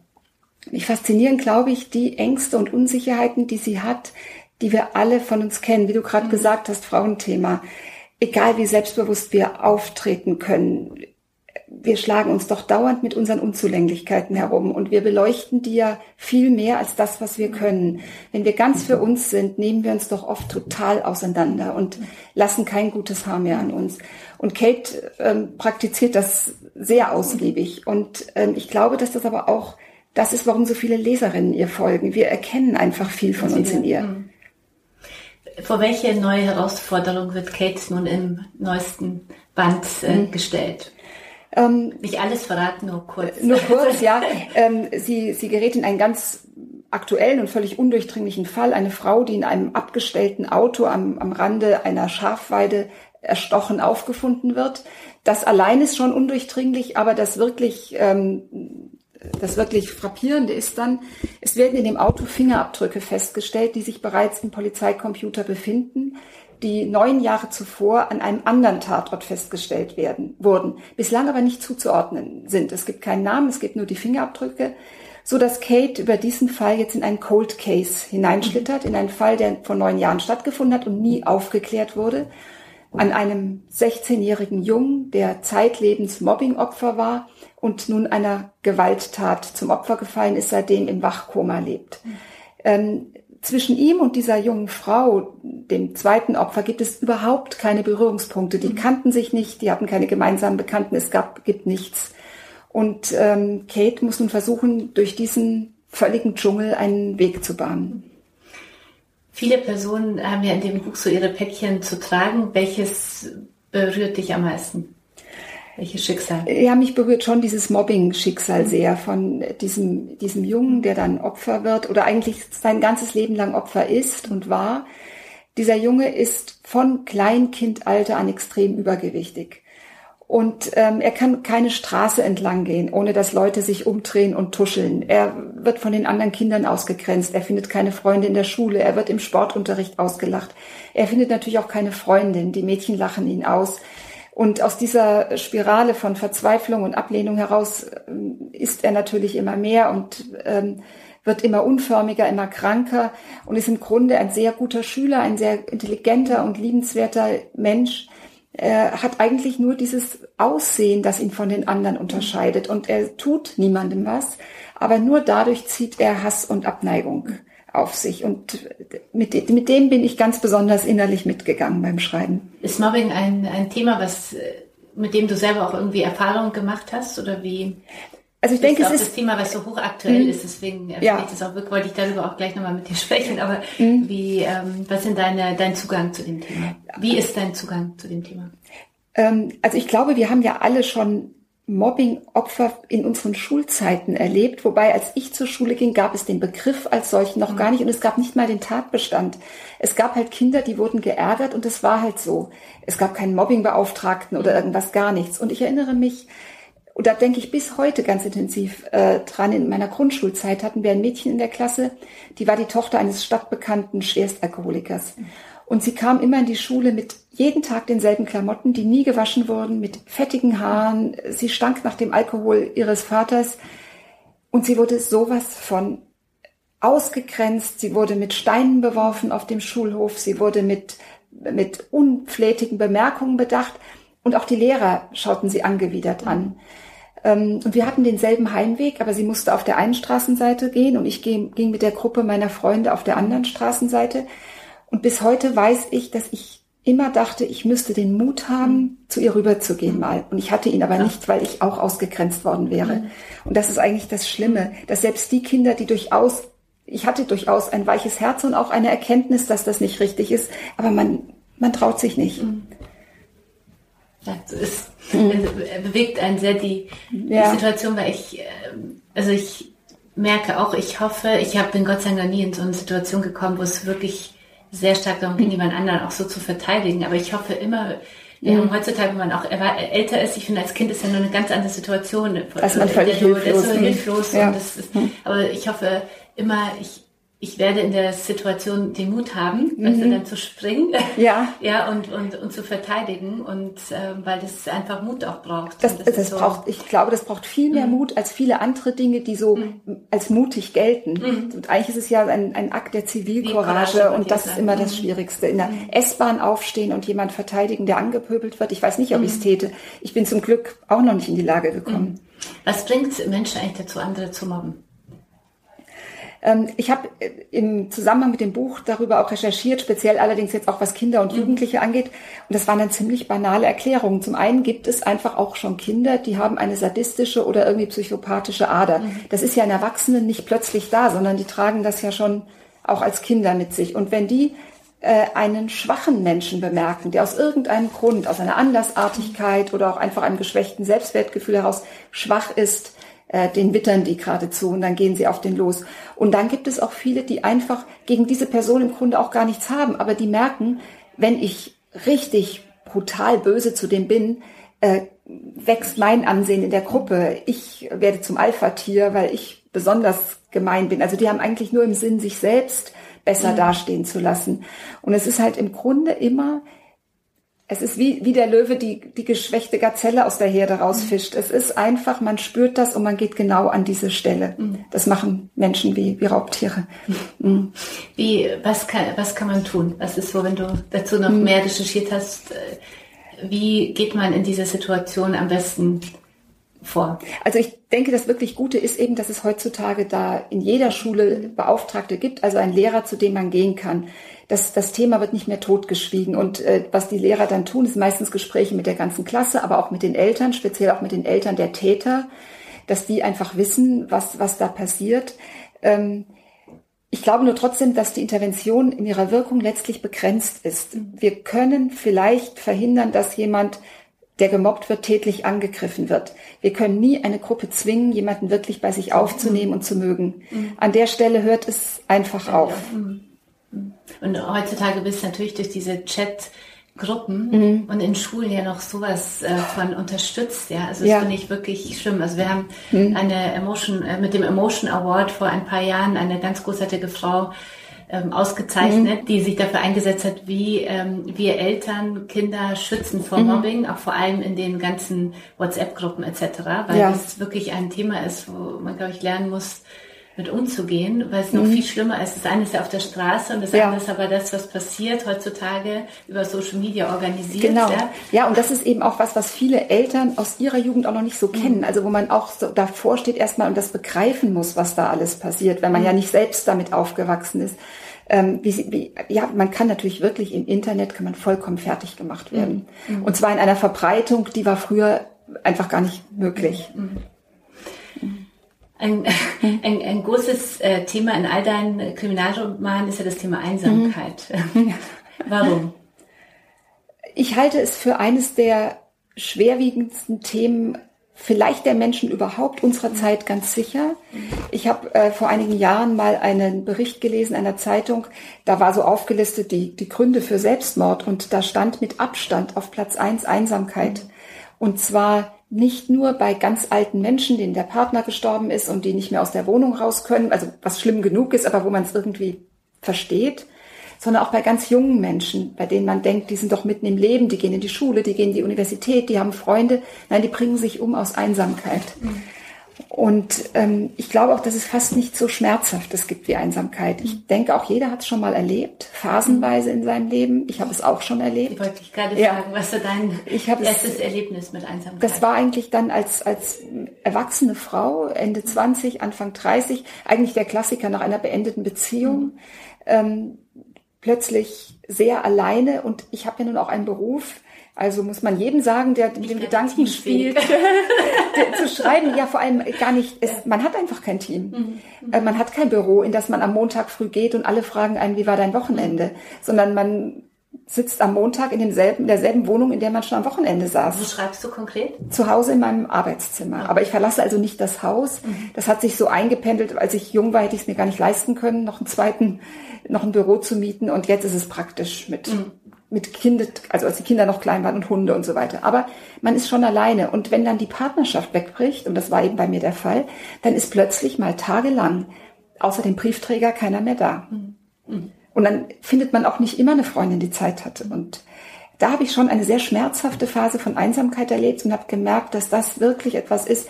Mich faszinieren, glaube ich, die Ängste und Unsicherheiten, die sie hat, die wir alle von uns kennen. Wie du gerade mhm. gesagt hast, Frauenthema. Egal wie selbstbewusst wir auftreten können, wir schlagen uns doch dauernd mit unseren Unzulänglichkeiten herum und wir beleuchten die ja viel mehr als das, was wir können. Wenn wir ganz für uns sind, nehmen wir uns doch oft total auseinander und lassen kein gutes Haar mehr an uns. Und Kate ähm, praktiziert das sehr ausgiebig und ähm, ich glaube, dass das aber auch das ist, warum so viele Leserinnen ihr folgen. Wir erkennen einfach viel von uns in ihr. Hm. Vor welche neue Herausforderung wird Kate nun im neuesten Band äh, mhm. gestellt? Ähm, Nicht alles verraten, nur kurz. Nur kurz, ja. Ähm, sie, sie gerät in einen ganz aktuellen und völlig undurchdringlichen Fall. Eine Frau, die in einem abgestellten Auto am, am Rande einer Schafweide erstochen aufgefunden wird. Das allein ist schon undurchdringlich, aber das wirklich, ähm, das wirklich frappierende ist dann, es werden in dem Auto Fingerabdrücke festgestellt, die sich bereits im Polizeicomputer befinden die neun Jahre zuvor an einem anderen Tatort festgestellt werden, wurden, bislang aber nicht zuzuordnen sind. Es gibt keinen Namen, es gibt nur die Fingerabdrücke, so dass Kate über diesen Fall jetzt in einen Cold Case hineinschlittert, in einen Fall, der vor neun Jahren stattgefunden hat und nie aufgeklärt wurde, an einem 16-jährigen Jungen, der zeitlebens Mobbingopfer war und nun einer Gewalttat zum Opfer gefallen ist, seitdem im Wachkoma lebt. Ähm, zwischen ihm und dieser jungen Frau, dem zweiten Opfer, gibt es überhaupt keine Berührungspunkte. Die mhm. kannten sich nicht, die hatten keine gemeinsamen Bekannten, es gab, gibt nichts. Und ähm, Kate muss nun versuchen, durch diesen völligen Dschungel einen Weg zu bahnen. Viele Personen haben ja in dem Buch so ihre Päckchen zu tragen. Welches berührt dich am meisten? Welches Schicksal? Ja, mich berührt schon dieses Mobbing-Schicksal sehr von diesem, diesem Jungen, der dann Opfer wird oder eigentlich sein ganzes Leben lang Opfer ist und war. Dieser Junge ist von Kleinkindalter an extrem übergewichtig. Und ähm, er kann keine Straße entlang gehen, ohne dass Leute sich umdrehen und tuscheln. Er wird von den anderen Kindern ausgegrenzt. Er findet keine Freunde in der Schule. Er wird im Sportunterricht ausgelacht. Er findet natürlich auch keine Freundin. Die Mädchen lachen ihn aus. Und aus dieser Spirale von Verzweiflung und Ablehnung heraus ähm, ist er natürlich immer mehr und ähm, wird immer unförmiger, immer kranker und ist im Grunde ein sehr guter Schüler, ein sehr intelligenter und liebenswerter Mensch. Er hat eigentlich nur dieses Aussehen, das ihn von den anderen unterscheidet und er tut niemandem was, aber nur dadurch zieht er Hass und Abneigung auf sich. Und mit, mit dem bin ich ganz besonders innerlich mitgegangen beim Schreiben. Ist Mobbing ein, ein Thema, was, mit dem du selber auch irgendwie Erfahrung gemacht hast oder wie? Also ich denke, es ist das Thema, was so hochaktuell mhm. ist, deswegen ja. ich auch wollte ich darüber auch gleich nochmal mit dir sprechen. Aber mhm. wie, ähm, was sind deine, dein Zugang zu dem Thema? Wie ist dein Zugang zu dem Thema? Ähm, also ich glaube, wir haben ja alle schon Mobbing-Opfer in unseren Schulzeiten erlebt, wobei als ich zur Schule ging, gab es den Begriff als solchen noch gar nicht und es gab nicht mal den Tatbestand. Es gab halt Kinder, die wurden geärgert und es war halt so. Es gab keinen Mobbingbeauftragten oder irgendwas, gar nichts. Und ich erinnere mich, und da denke ich bis heute ganz intensiv äh, dran, in meiner Grundschulzeit hatten wir ein Mädchen in der Klasse, die war die Tochter eines stadtbekannten Schwerstalkoholikers. Und sie kam immer in die Schule mit jeden Tag denselben Klamotten, die nie gewaschen wurden, mit fettigen Haaren. Sie stank nach dem Alkohol ihres Vaters. Und sie wurde sowas von ausgegrenzt. Sie wurde mit Steinen beworfen auf dem Schulhof. Sie wurde mit, mit unflätigen Bemerkungen bedacht. Und auch die Lehrer schauten sie angewidert an. Ähm, und wir hatten denselben Heimweg, aber sie musste auf der einen Straßenseite gehen und ich ging mit der Gruppe meiner Freunde auf der anderen Straßenseite. Und bis heute weiß ich, dass ich immer dachte, ich müsste den Mut haben, zu ihr rüberzugehen mal. Und ich hatte ihn aber nicht, weil ich auch ausgegrenzt worden wäre. Mhm. Und das ist eigentlich das Schlimme, dass selbst die Kinder, die durchaus, ich hatte durchaus ein weiches Herz und auch eine Erkenntnis, dass das nicht richtig ist, aber man, man traut sich nicht. Mhm. Ja, so ist, mhm. bewegt einen sehr die, ja. Situation, weil ich, ähm, also ich merke auch, ich hoffe, ich bin Gott sei Dank nie in so eine Situation gekommen, wo es wirklich sehr stark darum ging, jemand anderen auch so zu verteidigen. Aber ich hoffe immer, wir haben heutzutage, wenn man auch älter ist, ich finde, als Kind ist ja nur eine ganz andere Situation. Dass man völlig hilflos. So hilflos ja. ist, aber ich hoffe immer, ich, ich werde in der Situation den Mut haben, mhm. also dann zu springen, ja, ja und, und, und zu verteidigen und äh, weil das einfach Mut auch braucht. Das, das, das so braucht, ich glaube, das braucht viel mehr mhm. Mut als viele andere Dinge, die so mhm. als mutig gelten. Mhm. Und eigentlich ist es ja ein, ein Akt der Zivilcourage und das ist immer das mhm. Schwierigste. In der mhm. S-Bahn aufstehen und jemand verteidigen, der angepöbelt wird. Ich weiß nicht, ob ich es täte. Ich bin zum Glück auch noch nicht in die Lage gekommen. Was bringt Menschen eigentlich dazu, andere zu mobben? Ähm, ich habe äh, im Zusammenhang mit dem Buch darüber auch recherchiert, speziell allerdings jetzt auch was Kinder und mhm. Jugendliche angeht. Und das waren dann ziemlich banale Erklärungen. Zum einen gibt es einfach auch schon Kinder, die haben eine sadistische oder irgendwie psychopathische Ader. Mhm. Das ist ja in Erwachsenen nicht plötzlich da, sondern die tragen das ja schon auch als Kinder mit sich. Und wenn die äh, einen schwachen Menschen bemerken, der aus irgendeinem Grund, aus einer Anlassartigkeit oder auch einfach einem geschwächten Selbstwertgefühl heraus schwach ist, äh, den wittern die geradezu und dann gehen sie auf den los. Und dann gibt es auch viele, die einfach gegen diese Person im Grunde auch gar nichts haben, aber die merken, wenn ich richtig brutal böse zu dem bin, äh, wächst mein Ansehen in der Gruppe. Ich werde zum Alpha-Tier, weil ich besonders gemein bin. Also die haben eigentlich nur im Sinn, sich selbst besser mhm. dastehen zu lassen. Und es ist halt im Grunde immer es ist wie, wie der Löwe die, die geschwächte Gazelle aus der Herde rausfischt. Es ist einfach, man spürt das und man geht genau an diese Stelle. Mhm. Das machen Menschen wie, wie Raubtiere. Mhm. Wie, was kann, was kann man tun? Was ist so, wenn du dazu noch mhm. mehr recherchiert hast? Äh, wie geht man in dieser Situation am besten vor? Also ich denke, das wirklich Gute ist eben, dass es heutzutage da in jeder Schule Beauftragte gibt, also ein Lehrer, zu dem man gehen kann das, das Thema wird nicht mehr totgeschwiegen. Und äh, was die Lehrer dann tun, ist meistens Gespräche mit der ganzen Klasse, aber auch mit den Eltern, speziell auch mit den Eltern der Täter, dass die einfach wissen, was, was da passiert. Ähm, ich glaube nur trotzdem, dass die Intervention in ihrer Wirkung letztlich begrenzt ist. Wir können vielleicht verhindern, dass jemand, der gemobbt wird, tätlich angegriffen wird. Wir können nie eine Gruppe zwingen, jemanden wirklich bei sich aufzunehmen und zu mögen. Mhm. An der Stelle hört es einfach auf. Mhm. Und heutzutage bist du natürlich durch diese Chat Gruppen mhm. und in Schulen ja noch sowas äh, von unterstützt, ja. Also das ja. finde ich wirklich schlimm. Also wir haben mhm. eine Emotion, äh, mit dem Emotion Award vor ein paar Jahren eine ganz großartige Frau ähm, ausgezeichnet, mhm. die sich dafür eingesetzt hat, wie ähm, wir Eltern Kinder schützen vor mhm. Mobbing, auch vor allem in den ganzen WhatsApp-Gruppen etc., weil ja. das wirklich ein Thema ist, wo man, glaube ich, lernen muss, mit umzugehen, weil es noch mhm. viel schlimmer ist. Das eine ist ja auf der Straße und das ja. andere ist aber das, was passiert heutzutage über Social Media organisiert. Genau. Ja, ja und das ist eben auch was, was viele Eltern aus ihrer Jugend auch noch nicht so mhm. kennen. Also wo man auch so davor steht erstmal und das begreifen muss, was da alles passiert, wenn man mhm. ja nicht selbst damit aufgewachsen ist. Ähm, wie, wie, ja, man kann natürlich wirklich im Internet kann man vollkommen fertig gemacht werden. Mhm. Und zwar in einer Verbreitung, die war früher einfach gar nicht möglich. Mhm. Ein, ein, ein großes äh, Thema in all deinen Kriminalromanen ist ja das Thema Einsamkeit. Mhm. Warum? Ich halte es für eines der schwerwiegendsten Themen vielleicht der Menschen überhaupt unserer Zeit ganz sicher. Ich habe äh, vor einigen Jahren mal einen Bericht gelesen einer Zeitung, da war so aufgelistet die, die Gründe für Selbstmord und da stand mit Abstand auf Platz eins Einsamkeit. Und zwar nicht nur bei ganz alten Menschen, denen der Partner gestorben ist und die nicht mehr aus der Wohnung raus können, also was schlimm genug ist, aber wo man es irgendwie versteht, sondern auch bei ganz jungen Menschen, bei denen man denkt, die sind doch mitten im Leben, die gehen in die Schule, die gehen in die Universität, die haben Freunde. Nein, die bringen sich um aus Einsamkeit. Mhm. Und ähm, ich glaube auch, dass es fast nicht so Schmerzhaftes gibt wie Einsamkeit. Ich denke, auch jeder hat es schon mal erlebt, phasenweise in seinem Leben. Ich habe es auch schon erlebt. Ich wollte dich gerade ja. fragen, was war dein erstes es, Erlebnis mit Einsamkeit? Das war eigentlich dann als, als erwachsene Frau, Ende 20, Anfang 30, eigentlich der Klassiker nach einer beendeten Beziehung. Mhm. Ähm, plötzlich sehr alleine und ich habe ja nun auch einen Beruf, also muss man jedem sagen, der mit dem Gedanken spielt, zu schreiben, ja vor allem gar nicht, es, man hat einfach kein Team. Mhm. Äh, man hat kein Büro, in das man am Montag früh geht und alle fragen einen, wie war dein Wochenende, sondern man sitzt am Montag in demselben, derselben Wohnung, in der man schon am Wochenende saß. Wo schreibst du konkret? Zu Hause in meinem Arbeitszimmer. Aber ich verlasse also nicht das Haus. Mhm. Das hat sich so eingependelt. Als ich jung war, hätte ich es mir gar nicht leisten können, noch einen zweiten, noch ein Büro zu mieten. Und jetzt ist es praktisch mit, mhm. Mit Kinder, also als die Kinder noch klein waren und Hunde und so weiter. Aber man ist schon alleine. Und wenn dann die Partnerschaft wegbricht, und das war eben bei mir der Fall, dann ist plötzlich mal tagelang außer dem Briefträger keiner mehr da. Mhm. Und dann findet man auch nicht immer eine Freundin, die Zeit hatte. Und da habe ich schon eine sehr schmerzhafte Phase von Einsamkeit erlebt und habe gemerkt, dass das wirklich etwas ist,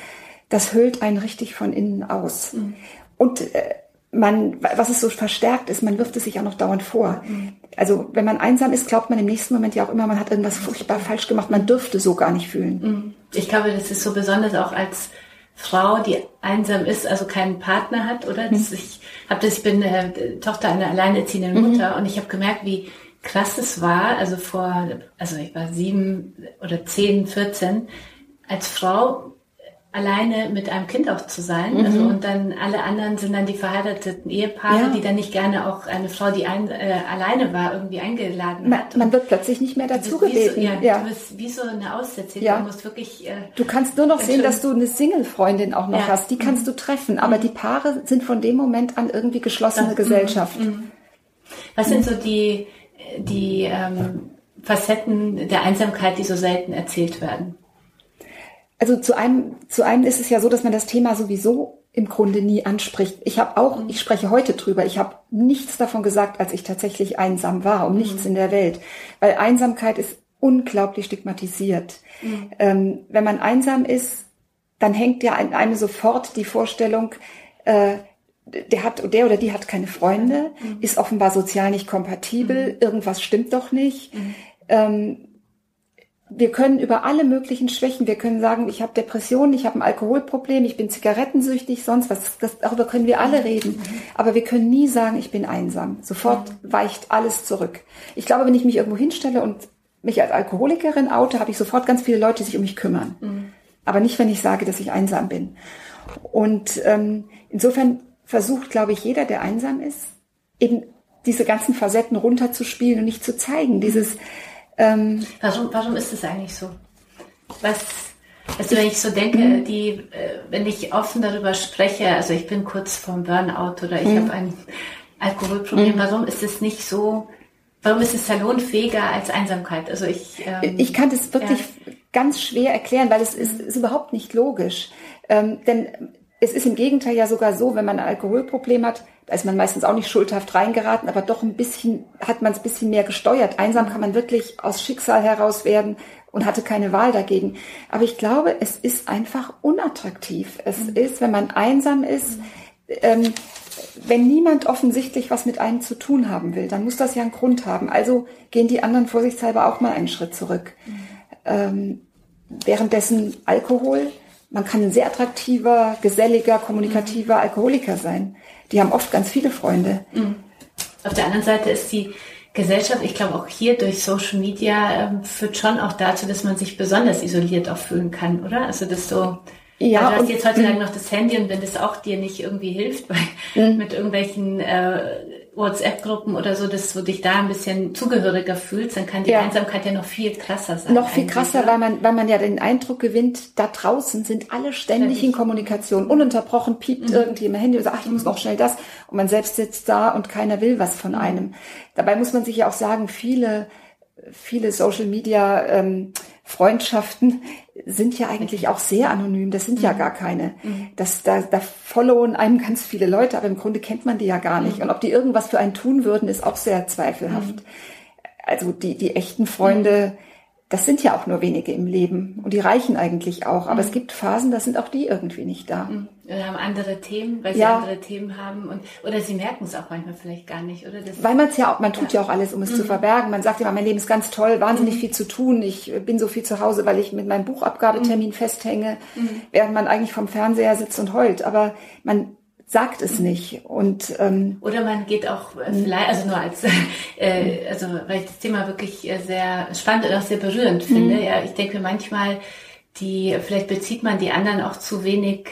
das hüllt einen richtig von innen aus. Mhm. Und äh, man, was es so verstärkt ist, man wirft es sich auch noch dauernd vor. Mhm. Also wenn man einsam ist, glaubt man im nächsten Moment ja auch immer, man hat irgendwas furchtbar falsch gemacht. Man dürfte so gar nicht fühlen. Mhm. Ich glaube, das ist so besonders auch als Frau, die einsam ist, also keinen Partner hat, oder? Mhm. Ich habe das, ich bin äh, Tochter einer alleinerziehenden mhm. Mutter und ich habe gemerkt, wie krass es war, also vor, also ich war sieben oder zehn, vierzehn, als Frau alleine mit einem Kind auch zu sein. Mhm. Also und dann alle anderen sind dann die verheirateten Ehepaare, ja. die dann nicht gerne auch eine Frau, die ein, äh, alleine war, irgendwie eingeladen man, hat. Man wird plötzlich nicht mehr dazu gebeten. So, ja, ja, Du bist wie so eine Aussätzige. Ja. Du musst wirklich. Äh, du kannst nur noch sehen, dass du eine Single-Freundin auch noch ja. hast. Die kannst mhm. du treffen. Aber mhm. die Paare sind von dem Moment an irgendwie geschlossene das, Gesellschaft. Mhm. Was sind so die die ähm, Facetten der Einsamkeit, die so selten erzählt werden? Also zu einem, zu einem ist es ja so, dass man das Thema sowieso im Grunde nie anspricht. Ich habe auch, mhm. ich spreche heute drüber, ich habe nichts davon gesagt, als ich tatsächlich einsam war, um mhm. nichts in der Welt. Weil Einsamkeit ist unglaublich stigmatisiert. Mhm. Ähm, wenn man einsam ist, dann hängt ja an einem sofort die Vorstellung, äh, der hat, der oder die hat keine Freunde, mhm. ist offenbar sozial nicht kompatibel, mhm. irgendwas stimmt doch nicht. Mhm. Ähm, wir können über alle möglichen Schwächen, wir können sagen, ich habe Depressionen, ich habe ein Alkoholproblem, ich bin zigarettensüchtig, sonst was, das, darüber können wir alle reden. Aber wir können nie sagen, ich bin einsam. Sofort weicht alles zurück. Ich glaube, wenn ich mich irgendwo hinstelle und mich als Alkoholikerin oute, habe ich sofort ganz viele Leute, die sich um mich kümmern. Mhm. Aber nicht, wenn ich sage, dass ich einsam bin. Und ähm, insofern versucht, glaube ich, jeder, der einsam ist, eben diese ganzen Facetten runterzuspielen und nicht zu zeigen. Dieses ähm, warum, warum ist es eigentlich so? Was, also wenn ich so denke, die, äh, wenn ich offen darüber spreche, also ich bin kurz vorm Burnout oder ich mhm. habe ein Alkoholproblem, mhm. warum ist es nicht so, warum ist es salonfähiger als Einsamkeit? Also ich, ähm, ich kann das wirklich ja. ganz schwer erklären, weil es ist, ist überhaupt nicht logisch. Ähm, denn es ist im Gegenteil ja sogar so, wenn man ein Alkoholproblem hat, da ist man meistens auch nicht schuldhaft reingeraten, aber doch ein bisschen, hat man es ein bisschen mehr gesteuert. Einsam kann man wirklich aus Schicksal heraus werden und hatte keine Wahl dagegen. Aber ich glaube, es ist einfach unattraktiv. Es mhm. ist, wenn man einsam ist, ähm, wenn niemand offensichtlich was mit einem zu tun haben will, dann muss das ja einen Grund haben. Also gehen die anderen vorsichtshalber auch mal einen Schritt zurück. Mhm. Ähm, währenddessen Alkohol man kann ein sehr attraktiver, geselliger, kommunikativer mhm. Alkoholiker sein. Die haben oft ganz viele Freunde. Mhm. Auf der anderen Seite ist die Gesellschaft, ich glaube auch hier durch Social Media, ähm, führt schon auch dazu, dass man sich besonders isoliert auch fühlen kann, oder? Also das so, ja, also du hast jetzt heutzutage noch das Handy und wenn das auch dir nicht irgendwie hilft, weil mhm. mit irgendwelchen äh, WhatsApp-Gruppen oder so, dass du dich da ein bisschen zugehöriger fühlst, dann kann die ja. Einsamkeit ja noch viel krasser sein. Noch viel krasser, weil man, weil man ja den Eindruck gewinnt, da draußen sind alle ständig Ständig. in Kommunikation. Ununterbrochen piept mhm. irgendwie im Handy und sagt, ach, ich muss noch schnell das. Und man selbst sitzt da und keiner will was von mhm. einem. Dabei muss man sich ja auch sagen, viele viele Social Media ähm, Freundschaften sind ja eigentlich auch sehr anonym. Das sind mhm. ja gar keine. Mhm. Das, da, da followen einem ganz viele Leute, aber im Grunde kennt man die ja gar nicht. Mhm. Und ob die irgendwas für einen tun würden, ist auch sehr zweifelhaft. Mhm. Also die, die echten Freunde, mhm das sind ja auch nur wenige im Leben und die reichen eigentlich auch. Aber mhm. es gibt Phasen, da sind auch die irgendwie nicht da. Mhm. Oder haben andere Themen, weil sie ja. andere Themen haben und oder sie merken es auch manchmal vielleicht gar nicht, oder? Das weil man es ja auch, man tut ja. ja. auch alles, um es mhm. zu verbergen. Man sagt immer, mein Leben ist ganz toll, wahnsinnig mhm. viel zu tun. Ich bin so viel zu Hause, weil ich mit meinem Buchabgabetermin mhm. festhänge, mhm. während man eigentlich vom Fernseher sitzt und heult. Aber man sagt es nicht. Und ähm, oder man geht auch äh, vielleicht, also nur als äh, also weil ich das Thema wirklich äh, sehr spannend und auch sehr berührend finde. Mhm. Ja, ich denke manchmal, die vielleicht bezieht man die anderen auch zu wenig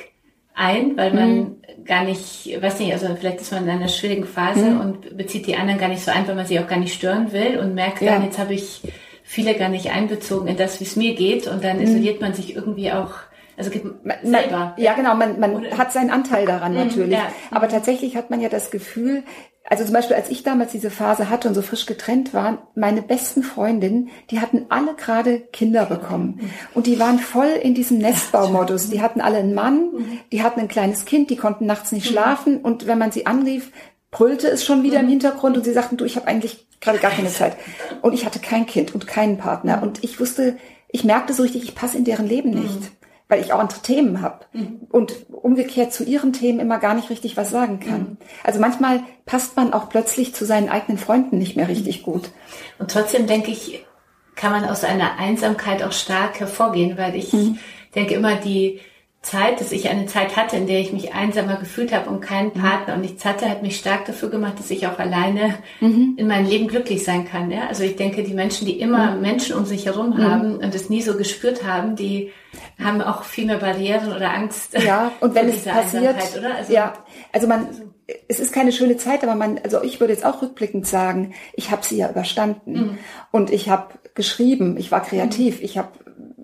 ein, weil man mhm. gar nicht, weiß nicht, also vielleicht ist man in einer schwierigen Phase mhm. und bezieht die anderen gar nicht so ein, weil man sie auch gar nicht stören will und merkt ja. dann, jetzt habe ich viele gar nicht einbezogen in das, wie es mir geht und dann isoliert man sich irgendwie auch also man, selber. Ja, genau, man, man hat seinen Anteil daran mhm, natürlich. Ja. Aber tatsächlich hat man ja das Gefühl, also zum Beispiel, als ich damals diese Phase hatte und so frisch getrennt war, meine besten Freundinnen, die hatten alle gerade Kinder bekommen. Und die waren voll in diesem Nestbaumodus. Die hatten alle einen Mann, die hatten ein kleines Kind, die konnten nachts nicht schlafen. Und wenn man sie anrief, brüllte es schon wieder im Hintergrund und sie sagten, du, ich habe eigentlich gerade gar keine Zeit. Und ich hatte kein Kind und keinen Partner. Und ich wusste, ich merkte so richtig, ich passe in deren Leben nicht weil ich auch andere Themen habe mhm. und umgekehrt zu ihren Themen immer gar nicht richtig was sagen kann. Mhm. Also manchmal passt man auch plötzlich zu seinen eigenen Freunden nicht mehr richtig gut. Und trotzdem denke ich, kann man aus einer Einsamkeit auch stark hervorgehen, weil ich mhm. denke immer, die Zeit, dass ich eine Zeit hatte, in der ich mich einsamer gefühlt habe und keinen mhm. Partner und nichts hatte, hat mich stark dafür gemacht, dass ich auch alleine mhm. in meinem Leben glücklich sein kann. Ja? Also ich denke, die Menschen, die immer mhm. Menschen um sich herum mhm. haben und es nie so gespürt haben, die haben auch viel mehr Barrieren oder Angst. Ja, und wenn es passiert, also, ja, also man, es ist keine schöne Zeit, aber man, also ich würde jetzt auch rückblickend sagen, ich habe sie ja überstanden mhm. und ich habe geschrieben, ich war kreativ, mhm. ich habe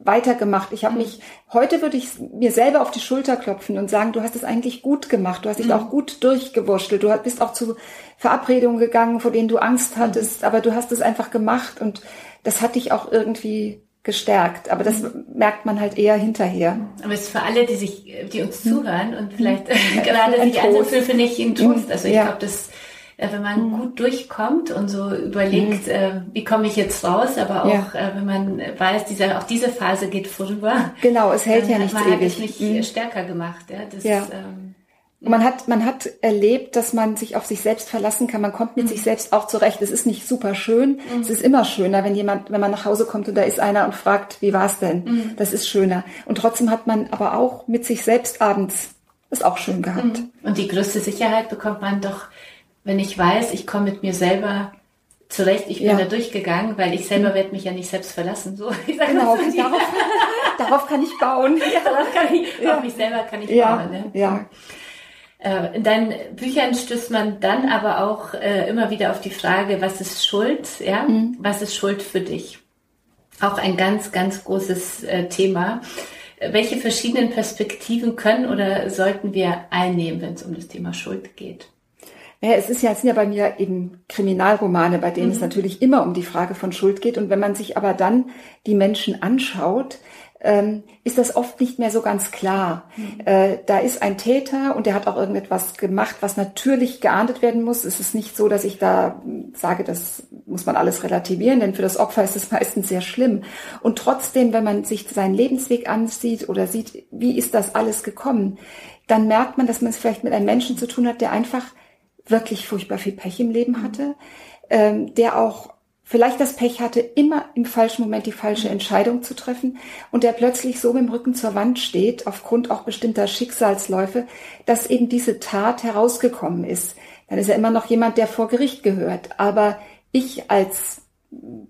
weitergemacht. Ich habe mich, heute würde ich mir selber auf die Schulter klopfen und sagen, du hast es eigentlich gut gemacht, du hast dich mhm. auch gut durchgewurschtelt, du bist auch zu Verabredungen gegangen, vor denen du Angst hattest, mhm. aber du hast es einfach gemacht und das hat dich auch irgendwie gestärkt. Aber das mhm. merkt man halt eher hinterher. Aber es ist für alle, die sich, die uns zuhören und vielleicht mhm. gerade sich fühlen, finde ich ein Trost. Also ich glaube, das äh, wenn man mhm. gut durchkommt und so überlegt, mhm. äh, wie komme ich jetzt raus, aber auch ja. äh, wenn man weiß, diese, auch diese Phase geht vorüber. Genau, es hält ja nicht ewig. Hat mich mhm. stärker gemacht. Ja, das, ja. Ähm, man hat, man hat erlebt, dass man sich auf sich selbst verlassen kann. Man kommt mit mhm. sich selbst auch zurecht. Es ist nicht super schön. Mhm. Es ist immer schöner, wenn jemand, wenn man nach Hause kommt und da ist einer und fragt, wie war's denn? Mhm. Das ist schöner. Und trotzdem hat man aber auch mit sich selbst abends ist auch schön gehabt. Mhm. Und die größte Sicherheit bekommt man doch wenn ich weiß, ich komme mit mir selber zurecht, ich bin ja. da durchgegangen, weil ich selber mhm. werde mich ja nicht selbst verlassen. So, genau, so darauf, darauf, kann ich bauen. Ja, darauf kann ich, ja. auf mich selber kann ich ja. bauen. Ne? Ja. Äh, in deinen Büchern stößt man dann aber auch äh, immer wieder auf die Frage, was ist Schuld? Ja, mhm. was ist Schuld für dich? Auch ein ganz, ganz großes äh, Thema. Welche verschiedenen Perspektiven können oder sollten wir einnehmen, wenn es um das Thema Schuld geht? Ja, es ist ja, es sind ja bei mir eben Kriminalromane, bei denen mhm. es natürlich immer um die Frage von Schuld geht. Und wenn man sich aber dann die Menschen anschaut, ähm, ist das oft nicht mehr so ganz klar. Mhm. Äh, da ist ein Täter und der hat auch irgendetwas gemacht, was natürlich geahndet werden muss. Es ist nicht so, dass ich da sage, das muss man alles relativieren, denn für das Opfer ist es meistens sehr schlimm. Und trotzdem, wenn man sich seinen Lebensweg ansieht oder sieht, wie ist das alles gekommen, dann merkt man, dass man es vielleicht mit einem Menschen zu tun hat, der einfach wirklich furchtbar viel Pech im Leben hatte, ähm, der auch vielleicht das Pech hatte, immer im falschen Moment die falsche Entscheidung zu treffen und der plötzlich so mit dem Rücken zur Wand steht, aufgrund auch bestimmter Schicksalsläufe, dass eben diese Tat herausgekommen ist. Dann ist er immer noch jemand, der vor Gericht gehört. Aber ich als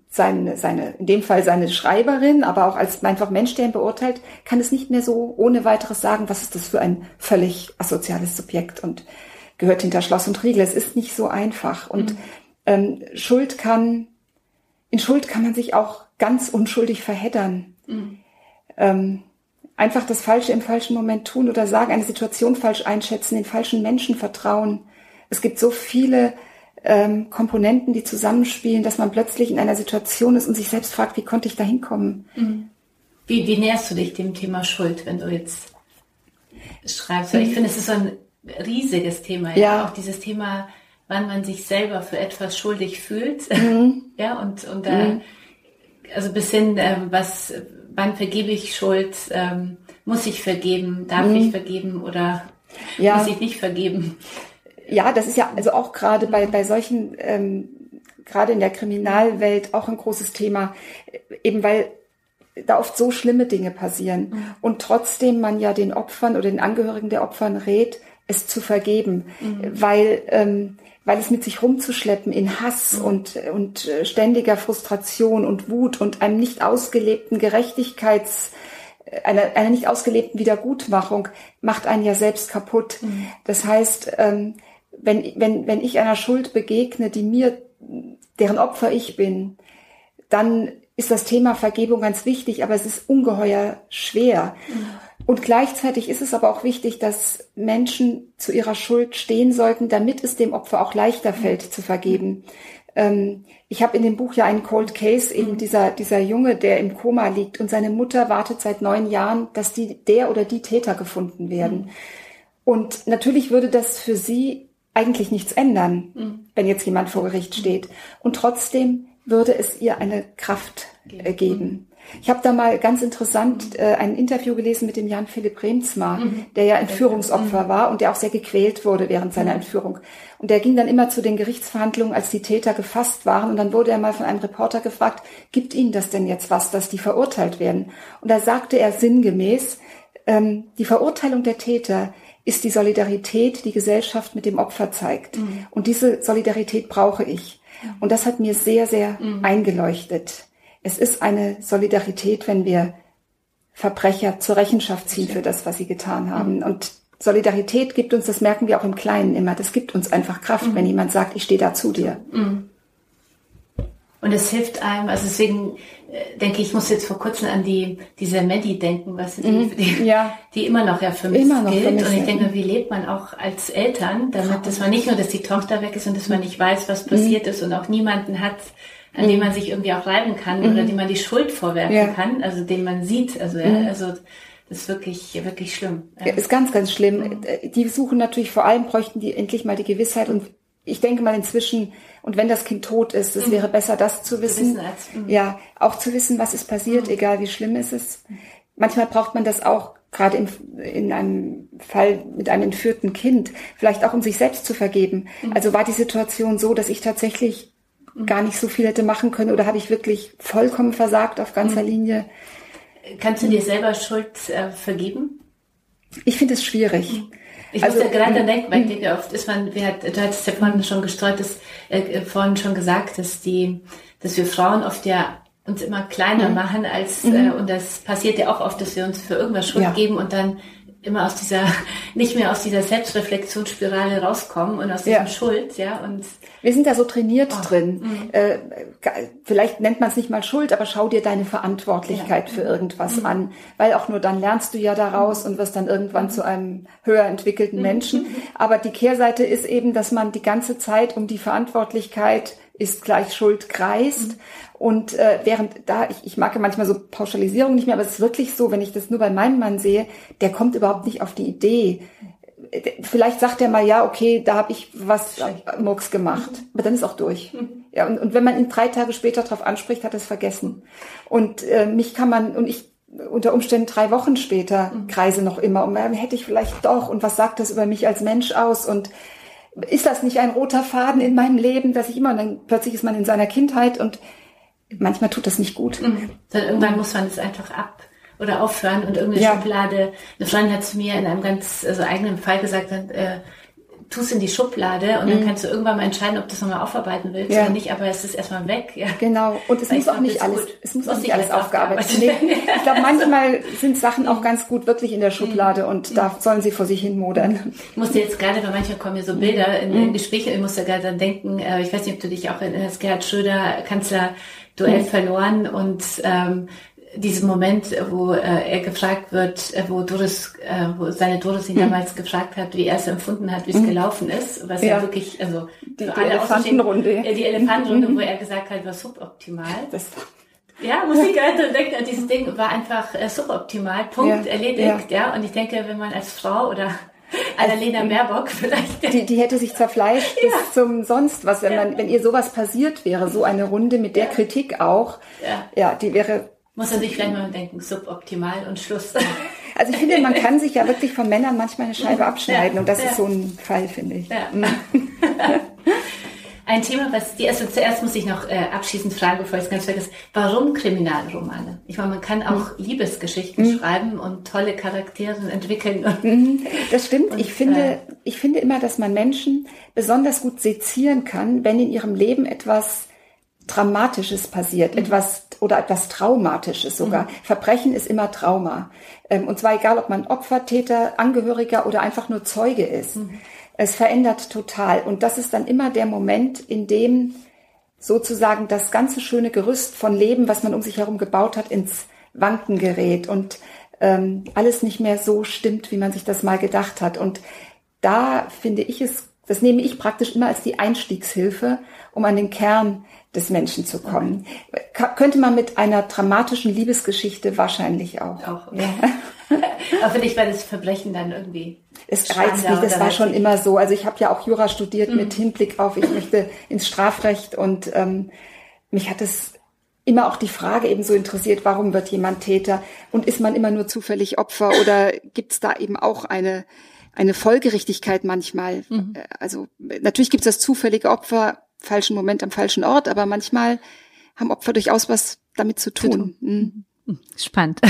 seine, seine, in dem Fall seine Schreiberin, aber auch als einfach Mensch, der ihn beurteilt, kann es nicht mehr so ohne weiteres sagen, was ist das für ein völlig asoziales Subjekt und gehört hinter Schloss und Riegel. Es ist nicht so einfach. Und mhm. ähm, Schuld kann, in Schuld kann man sich auch ganz unschuldig verheddern. Mhm. Ähm, einfach das Falsche im falschen Moment tun oder sagen, eine Situation falsch einschätzen, den falschen Menschen vertrauen. Es gibt so viele ähm, Komponenten, die zusammenspielen, dass man plötzlich in einer Situation ist und sich selbst fragt, wie konnte ich da hinkommen? Mhm. Wie, wie näherst du dich dem Thema Schuld, wenn du jetzt schreibst? Ich finde, es ist so ein riesiges Thema. Ja. ja. Auch dieses Thema, wann man sich selber für etwas schuldig fühlt. Mhm. ja, und, und mhm. also bis hin, äh, was, wann vergebe ich Schuld? Ähm, muss ich vergeben? Darf mhm. ich vergeben oder ja. muss ich nicht vergeben? Ja, das ist ja also auch gerade bei, bei solchen, ähm, gerade in der Kriminalwelt auch ein großes Thema, eben weil da oft so schlimme Dinge passieren mhm. und trotzdem man ja den Opfern oder den Angehörigen der Opfern rät, es zu vergeben, mhm. weil, ähm, weil es mit sich rumzuschleppen in Hass mhm. und, und äh, ständiger Frustration und Wut und einem nicht ausgelebten Gerechtigkeits einer, einer nicht ausgelebten Wiedergutmachung macht einen ja selbst kaputt. Mhm. Das heißt, ähm, wenn, wenn, wenn ich einer Schuld begegne, die mir, deren Opfer ich bin, dann ist das Thema Vergebung ganz wichtig, aber es ist ungeheuer schwer. Mhm. Und gleichzeitig ist es aber auch wichtig, dass Menschen zu ihrer Schuld stehen sollten, damit es dem Opfer auch leichter fällt zu vergeben. Ähm, ich habe in dem Buch ja einen Cold Case, eben mhm. dieser, dieser Junge, der im Koma liegt und seine Mutter wartet seit neun Jahren, dass die, der oder die Täter gefunden werden. Mhm. Und natürlich würde das für sie eigentlich nichts ändern, mhm. wenn jetzt jemand vor Gericht steht. Und trotzdem würde es ihr eine Kraft äh, geben. Ich habe da mal ganz interessant äh, ein Interview gelesen mit dem Jan Philipp Remsmar, mhm. der ja Entführungsopfer mhm. war und der auch sehr gequält wurde während seiner mhm. Entführung. Und der ging dann immer zu den Gerichtsverhandlungen, als die Täter gefasst waren. Und dann wurde er mal von einem Reporter gefragt, gibt Ihnen das denn jetzt was, dass die verurteilt werden? Und da sagte er sinngemäß, ähm, die Verurteilung der Täter ist die Solidarität, die Gesellschaft mit dem Opfer zeigt. Mhm. Und diese Solidarität brauche ich. Und das hat mir sehr, sehr mhm. eingeleuchtet. Es ist eine Solidarität, wenn wir Verbrecher zur Rechenschaft ziehen für das, was sie getan haben. Mhm. Und Solidarität gibt uns, das merken wir auch im Kleinen immer, das gibt uns einfach Kraft, mhm. wenn jemand sagt, ich stehe da zu dir. Mhm. Und es hilft einem, also deswegen äh, denke ich, ich muss jetzt vor kurzem an die diese Maddie denken, was die, mhm. die, ja. die immer noch ja für mich immer gilt. Vermisst, und ich denke, wie lebt man auch als Eltern, damit dass man nicht nur, dass die Tochter weg ist und dass man nicht weiß, was passiert ist und auch niemanden hat, an dem man sich irgendwie auch reiben kann mhm. oder dem man die Schuld vorwerfen ja. kann, also den man sieht. Also, mhm. also das ist wirklich, wirklich schlimm. Ja. Ist ganz, ganz schlimm. Mhm. Die suchen natürlich vor allem, bräuchten die endlich mal die Gewissheit und ich denke mal inzwischen, und wenn das Kind tot ist, es mhm. wäre besser, das zu wissen. Als, mhm. ja, auch zu wissen, was ist passiert, mhm. egal wie schlimm es ist. Manchmal braucht man das auch, gerade in, in einem Fall mit einem entführten Kind, vielleicht auch um sich selbst zu vergeben. Mhm. Also war die Situation so, dass ich tatsächlich gar nicht so viel hätte machen können oder habe ich wirklich vollkommen versagt auf ganzer mhm. Linie? Kannst du dir selber Schuld äh, vergeben? Ich finde es schwierig. Mhm. Ich also, muss ja gerade mhm. denken, weil ich denke, oft ist man, wir hat, du hattest ja vorhin schon gestreut, dass, äh, vorhin schon gesagt, dass die, dass wir Frauen oft ja uns immer kleiner mhm. machen als, mhm. äh, und das passiert ja auch oft, dass wir uns für irgendwas Schuld ja. geben und dann immer aus dieser, nicht mehr aus dieser Selbstreflexionsspirale rauskommen und aus diesem ja. Schuld, ja, und. Wir sind da so trainiert oh. drin. Mhm. Äh, vielleicht nennt man es nicht mal Schuld, aber schau dir deine Verantwortlichkeit ja. für irgendwas mhm. an, weil auch nur dann lernst du ja daraus mhm. und wirst dann irgendwann zu einem höher entwickelten mhm. Menschen. Aber die Kehrseite ist eben, dass man die ganze Zeit um die Verantwortlichkeit ist gleich Schuld kreist. Mhm. Und äh, während da, ich, ich mag ja manchmal so Pauschalisierung nicht mehr, aber es ist wirklich so, wenn ich das nur bei meinem Mann sehe, der kommt überhaupt nicht auf die Idee. Vielleicht sagt er mal, ja, okay, da habe ich was Murks gemacht. Mhm. Aber dann ist auch durch. Mhm. Ja, und, und wenn man ihn drei Tage später darauf anspricht, hat er es vergessen. Und äh, mich kann man, und ich unter Umständen drei Wochen später mhm. kreise noch immer. Und hätte ich vielleicht doch, und was sagt das über mich als Mensch aus? Und ist das nicht ein roter Faden in meinem Leben, dass ich immer, und dann plötzlich ist man in seiner Kindheit und manchmal tut das nicht gut. Mhm. Dann irgendwann muss man es einfach ab oder aufhören und irgendeine ja. Schublade. Eine Freundin hat zu mir in einem ganz also eigenen Fall gesagt, äh, tust in die Schublade und mhm. dann kannst du irgendwann mal entscheiden, ob du es nochmal aufarbeiten willst ja. oder nicht, aber es ist erstmal weg. Ja. Genau. Und es Weil muss auch nicht alles, gut. es muss auch nicht alles aufgearbeitet werden. Nee. Ich glaube, manchmal sind Sachen auch ganz gut wirklich in der Schublade mhm. und da sollen sie vor sich hin modern. Ich musste jetzt gerade, weil manchmal kommen mir so Bilder in, in mhm. Gesprächen, ich musste gerade dann denken, äh, ich weiß nicht, ob du dich auch erinnerst, Gerhard Schröder, Kanzler, Duell mhm. verloren und ähm, diesen Moment, wo äh, er gefragt wird, äh, wo Doris, äh, wo seine Doris ihn mhm. damals gefragt hat, wie er es empfunden hat, wie es mhm. gelaufen ist, was ja, ja wirklich, also die, die Elefantenrunde, äh, die Elefantenrunde, mhm. wo er gesagt hat, war suboptimal. Das ja, Musik also denkt, dieses Ding war einfach äh, suboptimal, Punkt, ja, erledigt, ja. ja. Und ich denke, wenn man als Frau oder Annalena also, Baerbock vielleicht. Die, die hätte sich zerfleischt ja. bis zum sonst was, wenn man, wenn ihr sowas passiert wäre, so eine Runde mit der ja. Kritik auch, ja. ja, die wäre muss man sich vielleicht mal denken, suboptimal und Schluss. Also ich finde, man kann sich ja wirklich von Männern manchmal eine Scheibe abschneiden ja, und das ja. ist so ein Fall, finde ich. Ja. Ein Thema, was die, also zuerst muss ich noch äh, abschließend fragen, bevor ich es ganz vergesse, warum Kriminalromane? Ich meine, man kann auch mhm. Liebesgeschichten mhm. schreiben und tolle Charaktere entwickeln. Mhm. Das stimmt. Und, ich finde, äh, ich finde immer, dass man Menschen besonders gut sezieren kann, wenn in ihrem Leben etwas Dramatisches passiert, mhm. etwas oder etwas Traumatisches sogar. Mhm. Verbrechen ist immer Trauma. Ähm, und zwar egal, ob man Opfer, Täter, Angehöriger oder einfach nur Zeuge ist. Mhm. Es verändert total. Und das ist dann immer der Moment, in dem sozusagen das ganze schöne Gerüst von Leben, was man um sich herum gebaut hat, ins Wanken gerät und ähm, alles nicht mehr so stimmt, wie man sich das mal gedacht hat. Und da finde ich es, das nehme ich praktisch immer als die Einstiegshilfe, um an den Kern des Menschen zu kommen. Ka könnte man mit einer dramatischen Liebesgeschichte wahrscheinlich auch. Auch. Ja. Aber ich, weil das Verbrechen dann irgendwie. Es reizt mich, das war schon immer so. Also ich habe ja auch Jura studiert mhm. mit Hinblick auf, ich möchte ins Strafrecht und ähm, mich hat es immer auch die Frage eben so interessiert, warum wird jemand Täter und ist man immer nur zufällig Opfer oder gibt es da eben auch eine eine Folgerichtigkeit manchmal? Mhm. Äh, also natürlich gibt es das zufällige Opfer, falschen Moment am falschen Ort, aber manchmal haben Opfer durchaus was damit zu tun. Mhm. Spannend.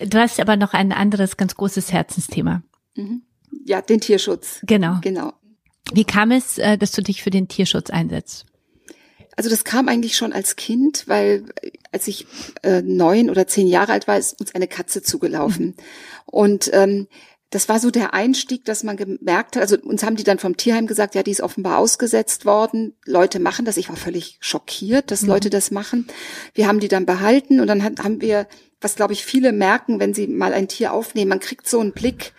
Du hast aber noch ein anderes ganz großes Herzensthema. Mhm. Ja, den Tierschutz. Genau. Genau. Wie kam es, äh, dass du dich für den Tierschutz einsetzt? Also das kam eigentlich schon als Kind, weil äh, als ich äh, neun oder zehn Jahre alt war, ist uns eine Katze zugelaufen. Mhm. Und ähm, das war so der Einstieg, dass man gemerkt hat, also uns haben die dann vom Tierheim gesagt, ja, die ist offenbar ausgesetzt worden. Leute machen das. Ich war völlig schockiert, dass mhm. Leute das machen. Wir haben die dann behalten und dann haben wir, was glaube ich viele merken, wenn sie mal ein Tier aufnehmen, man kriegt so einen Blick,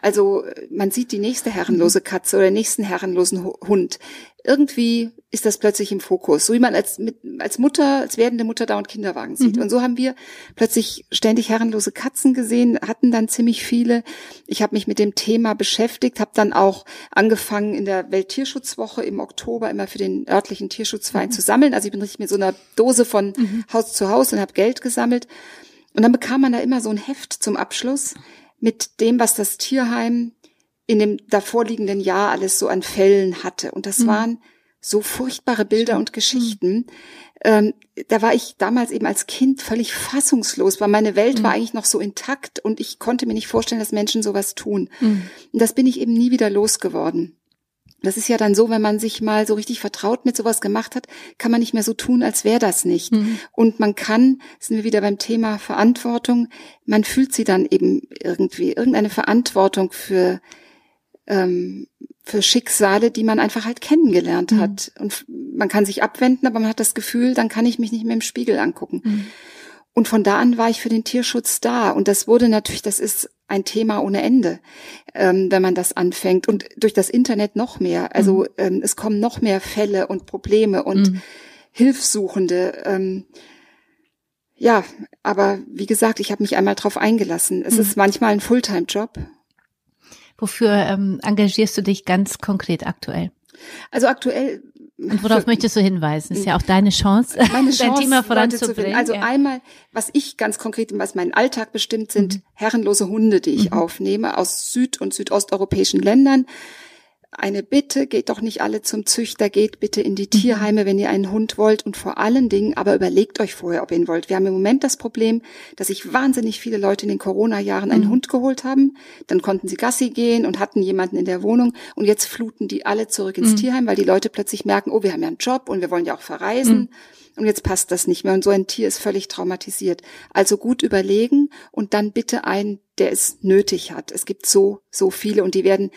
also man sieht die nächste herrenlose mhm. Katze oder den nächsten herrenlosen Hund. Irgendwie ist das plötzlich im Fokus, so wie man als, mit, als Mutter, als werdende Mutter dauernd Kinderwagen sieht. Mhm. Und so haben wir plötzlich ständig herrenlose Katzen gesehen, hatten dann ziemlich viele. Ich habe mich mit dem Thema beschäftigt, habe dann auch angefangen in der Welttierschutzwoche im Oktober immer für den örtlichen Tierschutzverein mhm. zu sammeln. Also ich bin richtig mit so einer Dose von mhm. Haus zu Haus und habe Geld gesammelt. Und dann bekam man da immer so ein Heft zum Abschluss mit dem, was das Tierheim in dem davorliegenden Jahr alles so an Fällen hatte. Und das mhm. waren so furchtbare Bilder und Geschichten. Ähm, da war ich damals eben als Kind völlig fassungslos, weil meine Welt mhm. war eigentlich noch so intakt und ich konnte mir nicht vorstellen, dass Menschen sowas tun. Mhm. Und das bin ich eben nie wieder losgeworden. Das ist ja dann so, wenn man sich mal so richtig vertraut mit sowas gemacht hat, kann man nicht mehr so tun, als wäre das nicht. Mhm. Und man kann, sind wir wieder beim Thema Verantwortung, man fühlt sie dann eben irgendwie, irgendeine Verantwortung für, ähm, für Schicksale, die man einfach halt kennengelernt mhm. hat. Und man kann sich abwenden, aber man hat das Gefühl, dann kann ich mich nicht mehr im Spiegel angucken. Mhm. Und von da an war ich für den Tierschutz da. Und das wurde natürlich, das ist ein Thema ohne Ende, ähm, wenn man das anfängt. Und durch das Internet noch mehr. Also mhm. ähm, es kommen noch mehr Fälle und Probleme und mhm. Hilfsuchende. Ähm, ja, aber wie gesagt, ich habe mich einmal drauf eingelassen. Es mhm. ist manchmal ein Fulltime-Job. Wofür ähm, engagierst du dich ganz konkret aktuell? Also aktuell und worauf möchtest du hinweisen? Ist ja auch deine Chance, meine Chance dein Thema voranzubringen. Also ja. einmal, was ich ganz konkret, was meinen Alltag bestimmt, sind mhm. herrenlose Hunde, die ich mhm. aufnehme aus süd- und südosteuropäischen Ländern eine Bitte, geht doch nicht alle zum Züchter, geht bitte in die mhm. Tierheime, wenn ihr einen Hund wollt und vor allen Dingen, aber überlegt euch vorher, ob ihr ihn wollt. Wir haben im Moment das Problem, dass sich wahnsinnig viele Leute in den Corona-Jahren einen mhm. Hund geholt haben, dann konnten sie Gassi gehen und hatten jemanden in der Wohnung und jetzt fluten die alle zurück ins mhm. Tierheim, weil die Leute plötzlich merken, oh, wir haben ja einen Job und wir wollen ja auch verreisen. Mhm. Und jetzt passt das nicht mehr. Und so ein Tier ist völlig traumatisiert. Also gut überlegen und dann bitte einen, der es nötig hat. Es gibt so, so viele und die werden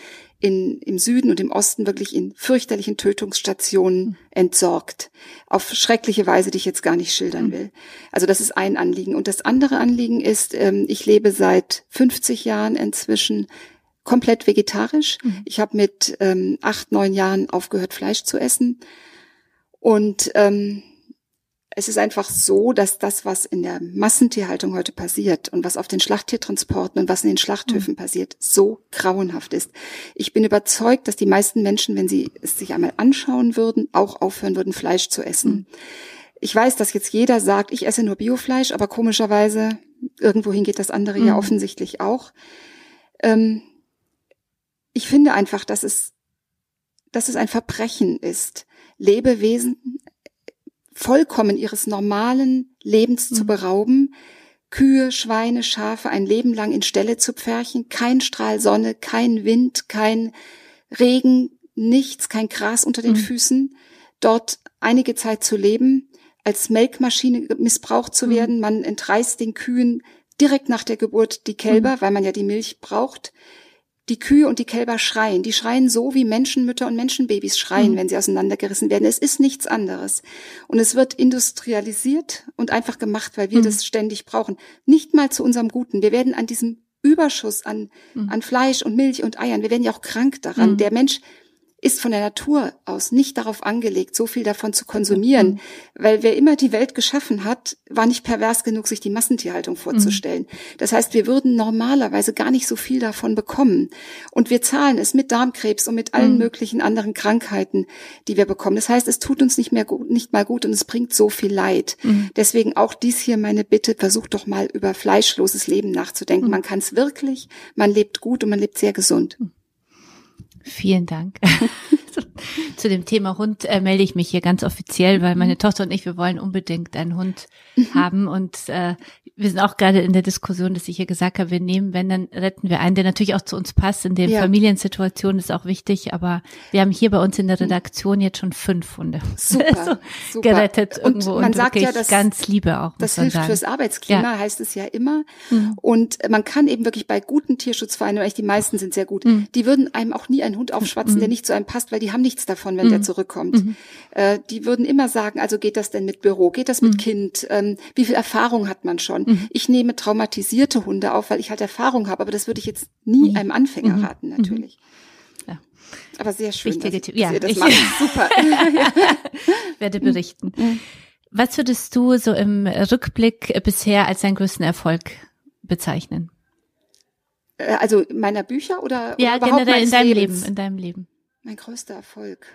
in, im Süden und im Osten wirklich in fürchterlichen Tötungsstationen mhm. entsorgt. Auf schreckliche Weise, die ich jetzt gar nicht schildern mhm. will. Also das ist ein Anliegen. Und das andere Anliegen ist, ähm, ich lebe seit 50 Jahren inzwischen komplett vegetarisch. Mhm. Ich habe mit ähm, acht, neun Jahren aufgehört, Fleisch zu essen. Und ähm, es ist einfach so, dass das, was in der Massentierhaltung heute passiert und was auf den Schlachttiertransporten und was in den Schlachthöfen mhm. passiert, so grauenhaft ist. Ich bin überzeugt, dass die meisten Menschen, wenn sie es sich einmal anschauen würden, auch aufhören würden, Fleisch zu essen. Mhm. Ich weiß, dass jetzt jeder sagt, ich esse nur Biofleisch, aber komischerweise irgendwohin geht das andere mhm. ja offensichtlich auch. Ähm, ich finde einfach, dass es, dass es ein Verbrechen ist, Lebewesen vollkommen ihres normalen Lebens mhm. zu berauben, Kühe, Schweine, Schafe ein Leben lang in Ställe zu pferchen, kein Strahl Sonne, kein Wind, kein Regen, nichts, kein Gras unter den mhm. Füßen, dort einige Zeit zu leben, als Melkmaschine missbraucht zu mhm. werden. Man entreißt den Kühen direkt nach der Geburt die Kälber, mhm. weil man ja die Milch braucht. Die Kühe und die Kälber schreien. Die schreien so, wie Menschenmütter und Menschenbabys schreien, mhm. wenn sie auseinandergerissen werden. Es ist nichts anderes. Und es wird industrialisiert und einfach gemacht, weil wir mhm. das ständig brauchen. Nicht mal zu unserem Guten. Wir werden an diesem Überschuss an, mhm. an Fleisch und Milch und Eiern, wir werden ja auch krank daran. Mhm. Der Mensch ist von der Natur aus nicht darauf angelegt, so viel davon zu konsumieren, mhm. weil wer immer die Welt geschaffen hat, war nicht pervers genug, sich die Massentierhaltung vorzustellen. Mhm. Das heißt, wir würden normalerweise gar nicht so viel davon bekommen. Und wir zahlen es mit Darmkrebs und mit allen mhm. möglichen anderen Krankheiten, die wir bekommen. Das heißt, es tut uns nicht mehr gut, nicht mal gut und es bringt so viel Leid. Mhm. Deswegen auch dies hier meine Bitte, versucht doch mal über fleischloses Leben nachzudenken. Mhm. Man kann es wirklich, man lebt gut und man lebt sehr gesund. Vielen Dank. Zu dem Thema Hund äh, melde ich mich hier ganz offiziell, weil meine Tochter und ich, wir wollen unbedingt einen Hund mhm. haben und äh, wir sind auch gerade in der Diskussion, dass ich hier gesagt habe, wir nehmen, wenn, dann retten wir einen, der natürlich auch zu uns passt. In den ja. Familiensituationen ist auch wichtig, aber wir haben hier bei uns in der Redaktion jetzt schon fünf Hunde super, so super. gerettet und irgendwo man und sagt ja, dass ganz Liebe auch. Das hilft fürs Arbeitsklima, ja. heißt es ja immer. Mhm. Und man kann eben wirklich bei guten Tierschutzvereinen, eigentlich die meisten sind sehr gut, mhm. die würden einem auch nie einen Hund aufschwatzen, mhm. der nicht zu einem passt, weil die haben nichts davon, wenn der mhm. zurückkommt. Mhm. Äh, die würden immer sagen, also geht das denn mit Büro, geht das mit mhm. Kind, ähm, wie viel Erfahrung hat man schon? Mhm. Ich nehme traumatisierte Hunde auf, weil ich halt Erfahrung habe, aber das würde ich jetzt nie mhm. einem Anfänger raten, natürlich. Ja. Aber sehr schön, Wichtige dass, ja, dass das ich, macht. Super. Werde berichten. Was würdest du so im Rückblick bisher als deinen größten Erfolg bezeichnen? Äh, also meiner Bücher oder, ja, oder generell in deinem Lebens? Leben, in deinem Leben. Mein größter Erfolg.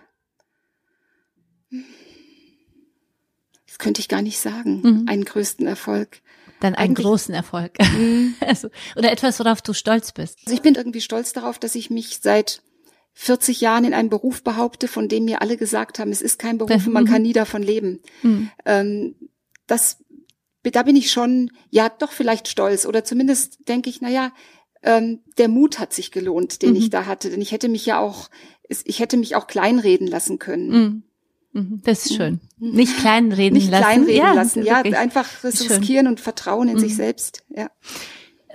Das könnte ich gar nicht sagen. Mhm. Einen größten Erfolg. Dann einen Eigentlich, großen Erfolg. Mhm. also, oder etwas, worauf du stolz bist. Also ich bin irgendwie stolz darauf, dass ich mich seit 40 Jahren in einem Beruf behaupte, von dem mir alle gesagt haben, es ist kein Beruf und man kann nie davon leben. Mhm. Ähm, das, da bin ich schon, ja, doch vielleicht stolz oder zumindest denke ich, na ja, ähm, der Mut hat sich gelohnt, den mhm. ich da hatte, denn ich hätte mich ja auch, ich hätte mich auch kleinreden lassen können. Mhm. Mhm, das ist schön. Mhm. Nicht kleinreden Nicht lassen. kleinreden ja, lassen, ja, einfach riskieren und Vertrauen in mhm. sich selbst, ja.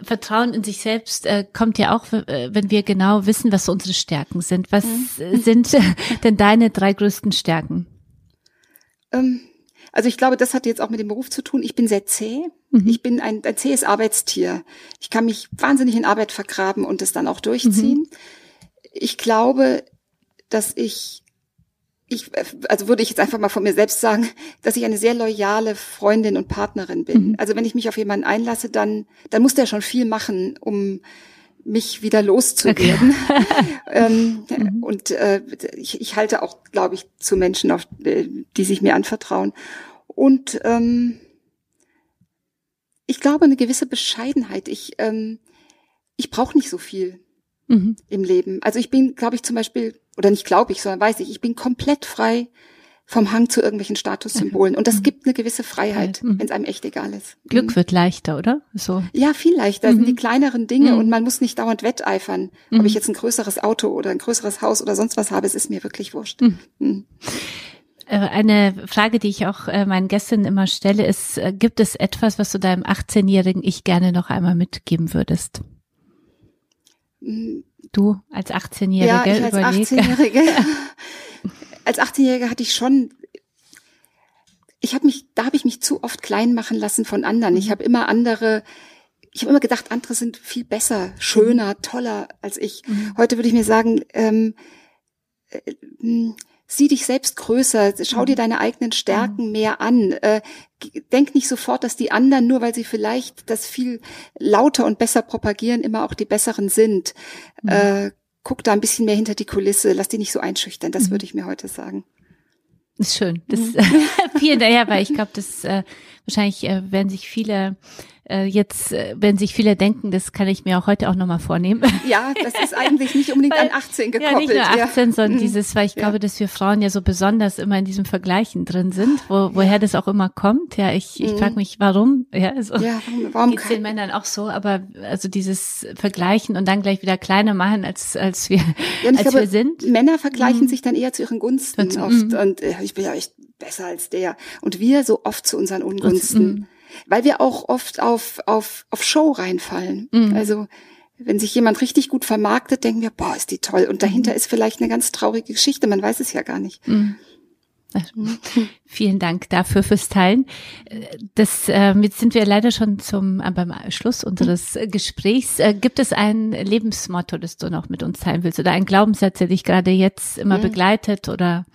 Vertrauen in sich selbst äh, kommt ja auch, äh, wenn wir genau wissen, was unsere Stärken sind. Was mhm. sind denn deine drei größten Stärken? Ähm, also ich glaube, das hat jetzt auch mit dem Beruf zu tun. Ich bin sehr zäh. Mhm. Ich bin ein, ein zähes Arbeitstier. Ich kann mich wahnsinnig in Arbeit vergraben und es dann auch durchziehen. Mhm. Ich glaube, dass ich ich, also würde ich jetzt einfach mal von mir selbst sagen, dass ich eine sehr loyale Freundin und Partnerin bin. Mhm. Also wenn ich mich auf jemanden einlasse, dann, dann muss der schon viel machen, um mich wieder loszuwerden. Okay. ähm, mhm. Und äh, ich, ich halte auch, glaube ich, zu Menschen, auf, äh, die sich mir anvertrauen. Und ähm, ich glaube, eine gewisse Bescheidenheit. Ich, ähm, ich brauche nicht so viel mhm. im Leben. Also ich bin, glaube ich, zum Beispiel oder nicht glaube ich, sondern weiß ich, ich bin komplett frei vom Hang zu irgendwelchen Statussymbolen. Und das mhm. gibt eine gewisse Freiheit, mhm. wenn es einem echt egal ist. Glück mhm. wird leichter, oder? So. Ja, viel leichter. Das sind die kleineren Dinge und man muss nicht dauernd wetteifern, ob ich jetzt ein größeres Auto oder ein größeres Haus oder sonst was habe. Es ist mir wirklich wurscht. Äh, eine Frage, die ich auch äh, meinen Gästen immer stelle, ist, äh, gibt es etwas, was du deinem 18-jährigen Ich gerne noch einmal mitgeben würdest? Du als 18-Jährige ja, ich als 18-Jährige. als 18-Jährige hatte ich schon ich habe mich da habe ich mich zu oft klein machen lassen von anderen. Ich mhm. habe immer andere ich habe immer gedacht, andere sind viel besser, schöner, toller als ich. Mhm. Heute würde ich mir sagen, ähm, äh, sieh dich selbst größer, schau mhm. dir deine eigenen Stärken mhm. mehr an. Äh, denk nicht sofort, dass die anderen, nur weil sie vielleicht das viel lauter und besser propagieren, immer auch die besseren sind. Mhm. Äh, guck da ein bisschen mehr hinter die Kulisse, lass die nicht so einschüchtern, das mhm. würde ich mir heute sagen. Das ist schön. Das mhm. vielen Dank, ja, weil ich glaube, das äh, wahrscheinlich äh, werden sich viele jetzt, äh, wenn sich viele denken, das kann ich mir auch heute auch nochmal vornehmen. Ja, das ist eigentlich nicht unbedingt weil, an 18 gekoppelt. Ja, nicht nur 18, ja. sondern mhm. dieses, weil ich ja. glaube, dass wir Frauen ja so besonders immer in diesem Vergleichen drin sind, wo, woher das auch immer kommt. Ja, ich, ich mhm. frage mich, warum? Ja, also, ja warum, geht's den Männern auch so, aber also dieses Vergleichen und dann gleich wieder kleiner machen, als, als wir, ja, als glaube, wir sind. Männer vergleichen mhm. sich dann eher zu ihren Gunsten und, oft mhm. und äh, ich bin ja echt besser als der. Und wir so oft zu unseren Ungunsten. Mhm weil wir auch oft auf, auf, auf Show reinfallen. Mhm. Also wenn sich jemand richtig gut vermarktet, denken wir, boah, ist die toll. Und dahinter mhm. ist vielleicht eine ganz traurige Geschichte, man weiß es ja gar nicht. Mhm. Vielen Dank dafür fürs Teilen. Das, äh, jetzt sind wir leider schon zum äh, beim Schluss unseres Gesprächs. Äh, gibt es ein Lebensmotto, das du noch mit uns teilen willst, oder ein Glaubenssatz, der dich gerade jetzt immer mhm. begleitet, oder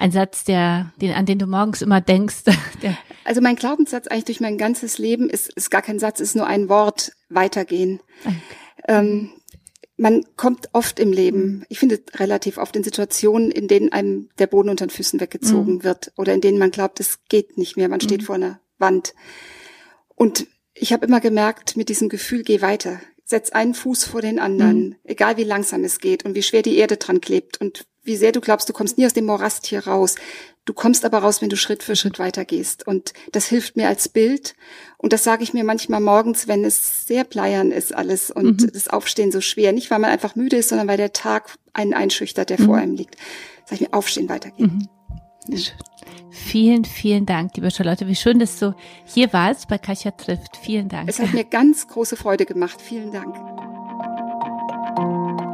ein Satz, der, den, an den du morgens immer denkst? also mein Glaubenssatz eigentlich durch mein ganzes Leben ist, ist gar kein Satz, ist nur ein Wort, weitergehen. Okay. Ähm, man kommt oft im Leben, ich finde relativ oft in Situationen, in denen einem der Boden unter den Füßen weggezogen mhm. wird oder in denen man glaubt, es geht nicht mehr, man steht mhm. vor einer Wand. Und ich habe immer gemerkt, mit diesem Gefühl, geh weiter, setz einen Fuß vor den anderen, mhm. egal wie langsam es geht und wie schwer die Erde dran klebt und wie sehr du glaubst, du kommst nie aus dem Morast hier raus. Du kommst aber raus, wenn du Schritt für Schritt weitergehst. Und das hilft mir als Bild. Und das sage ich mir manchmal morgens, wenn es sehr bleiern ist alles und mhm. das Aufstehen so schwer. Nicht, weil man einfach müde ist, sondern weil der Tag einen einschüchtert, der mhm. vor einem liegt. Sag ich mir, aufstehen, weitergehen. Mhm. Vielen, vielen Dank, liebe Charlotte. Wie schön, dass du hier warst bei Kasia trifft. Vielen Dank. Es hat mir ganz große Freude gemacht. Vielen Dank.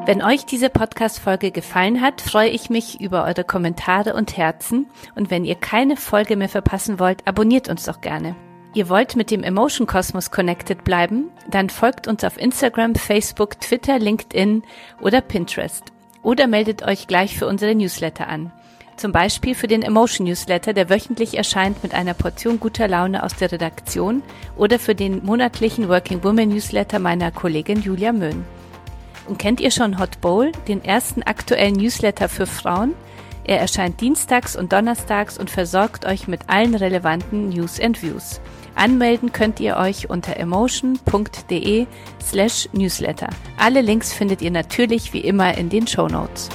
Wenn euch diese Podcast-Folge gefallen hat, freue ich mich über eure Kommentare und Herzen. Und wenn ihr keine Folge mehr verpassen wollt, abonniert uns doch gerne. Ihr wollt mit dem Emotion Kosmos connected bleiben? Dann folgt uns auf Instagram, Facebook, Twitter, LinkedIn oder Pinterest. Oder meldet euch gleich für unsere Newsletter an. Zum Beispiel für den Emotion Newsletter, der wöchentlich erscheint mit einer Portion guter Laune aus der Redaktion oder für den monatlichen Working Woman Newsletter meiner Kollegin Julia Möhn. Und kennt ihr schon Hot Bowl, den ersten aktuellen Newsletter für Frauen? Er erscheint dienstags und donnerstags und versorgt euch mit allen relevanten News and Views. Anmelden könnt ihr euch unter emotion.de slash newsletter. Alle Links findet ihr natürlich wie immer in den Show Notes.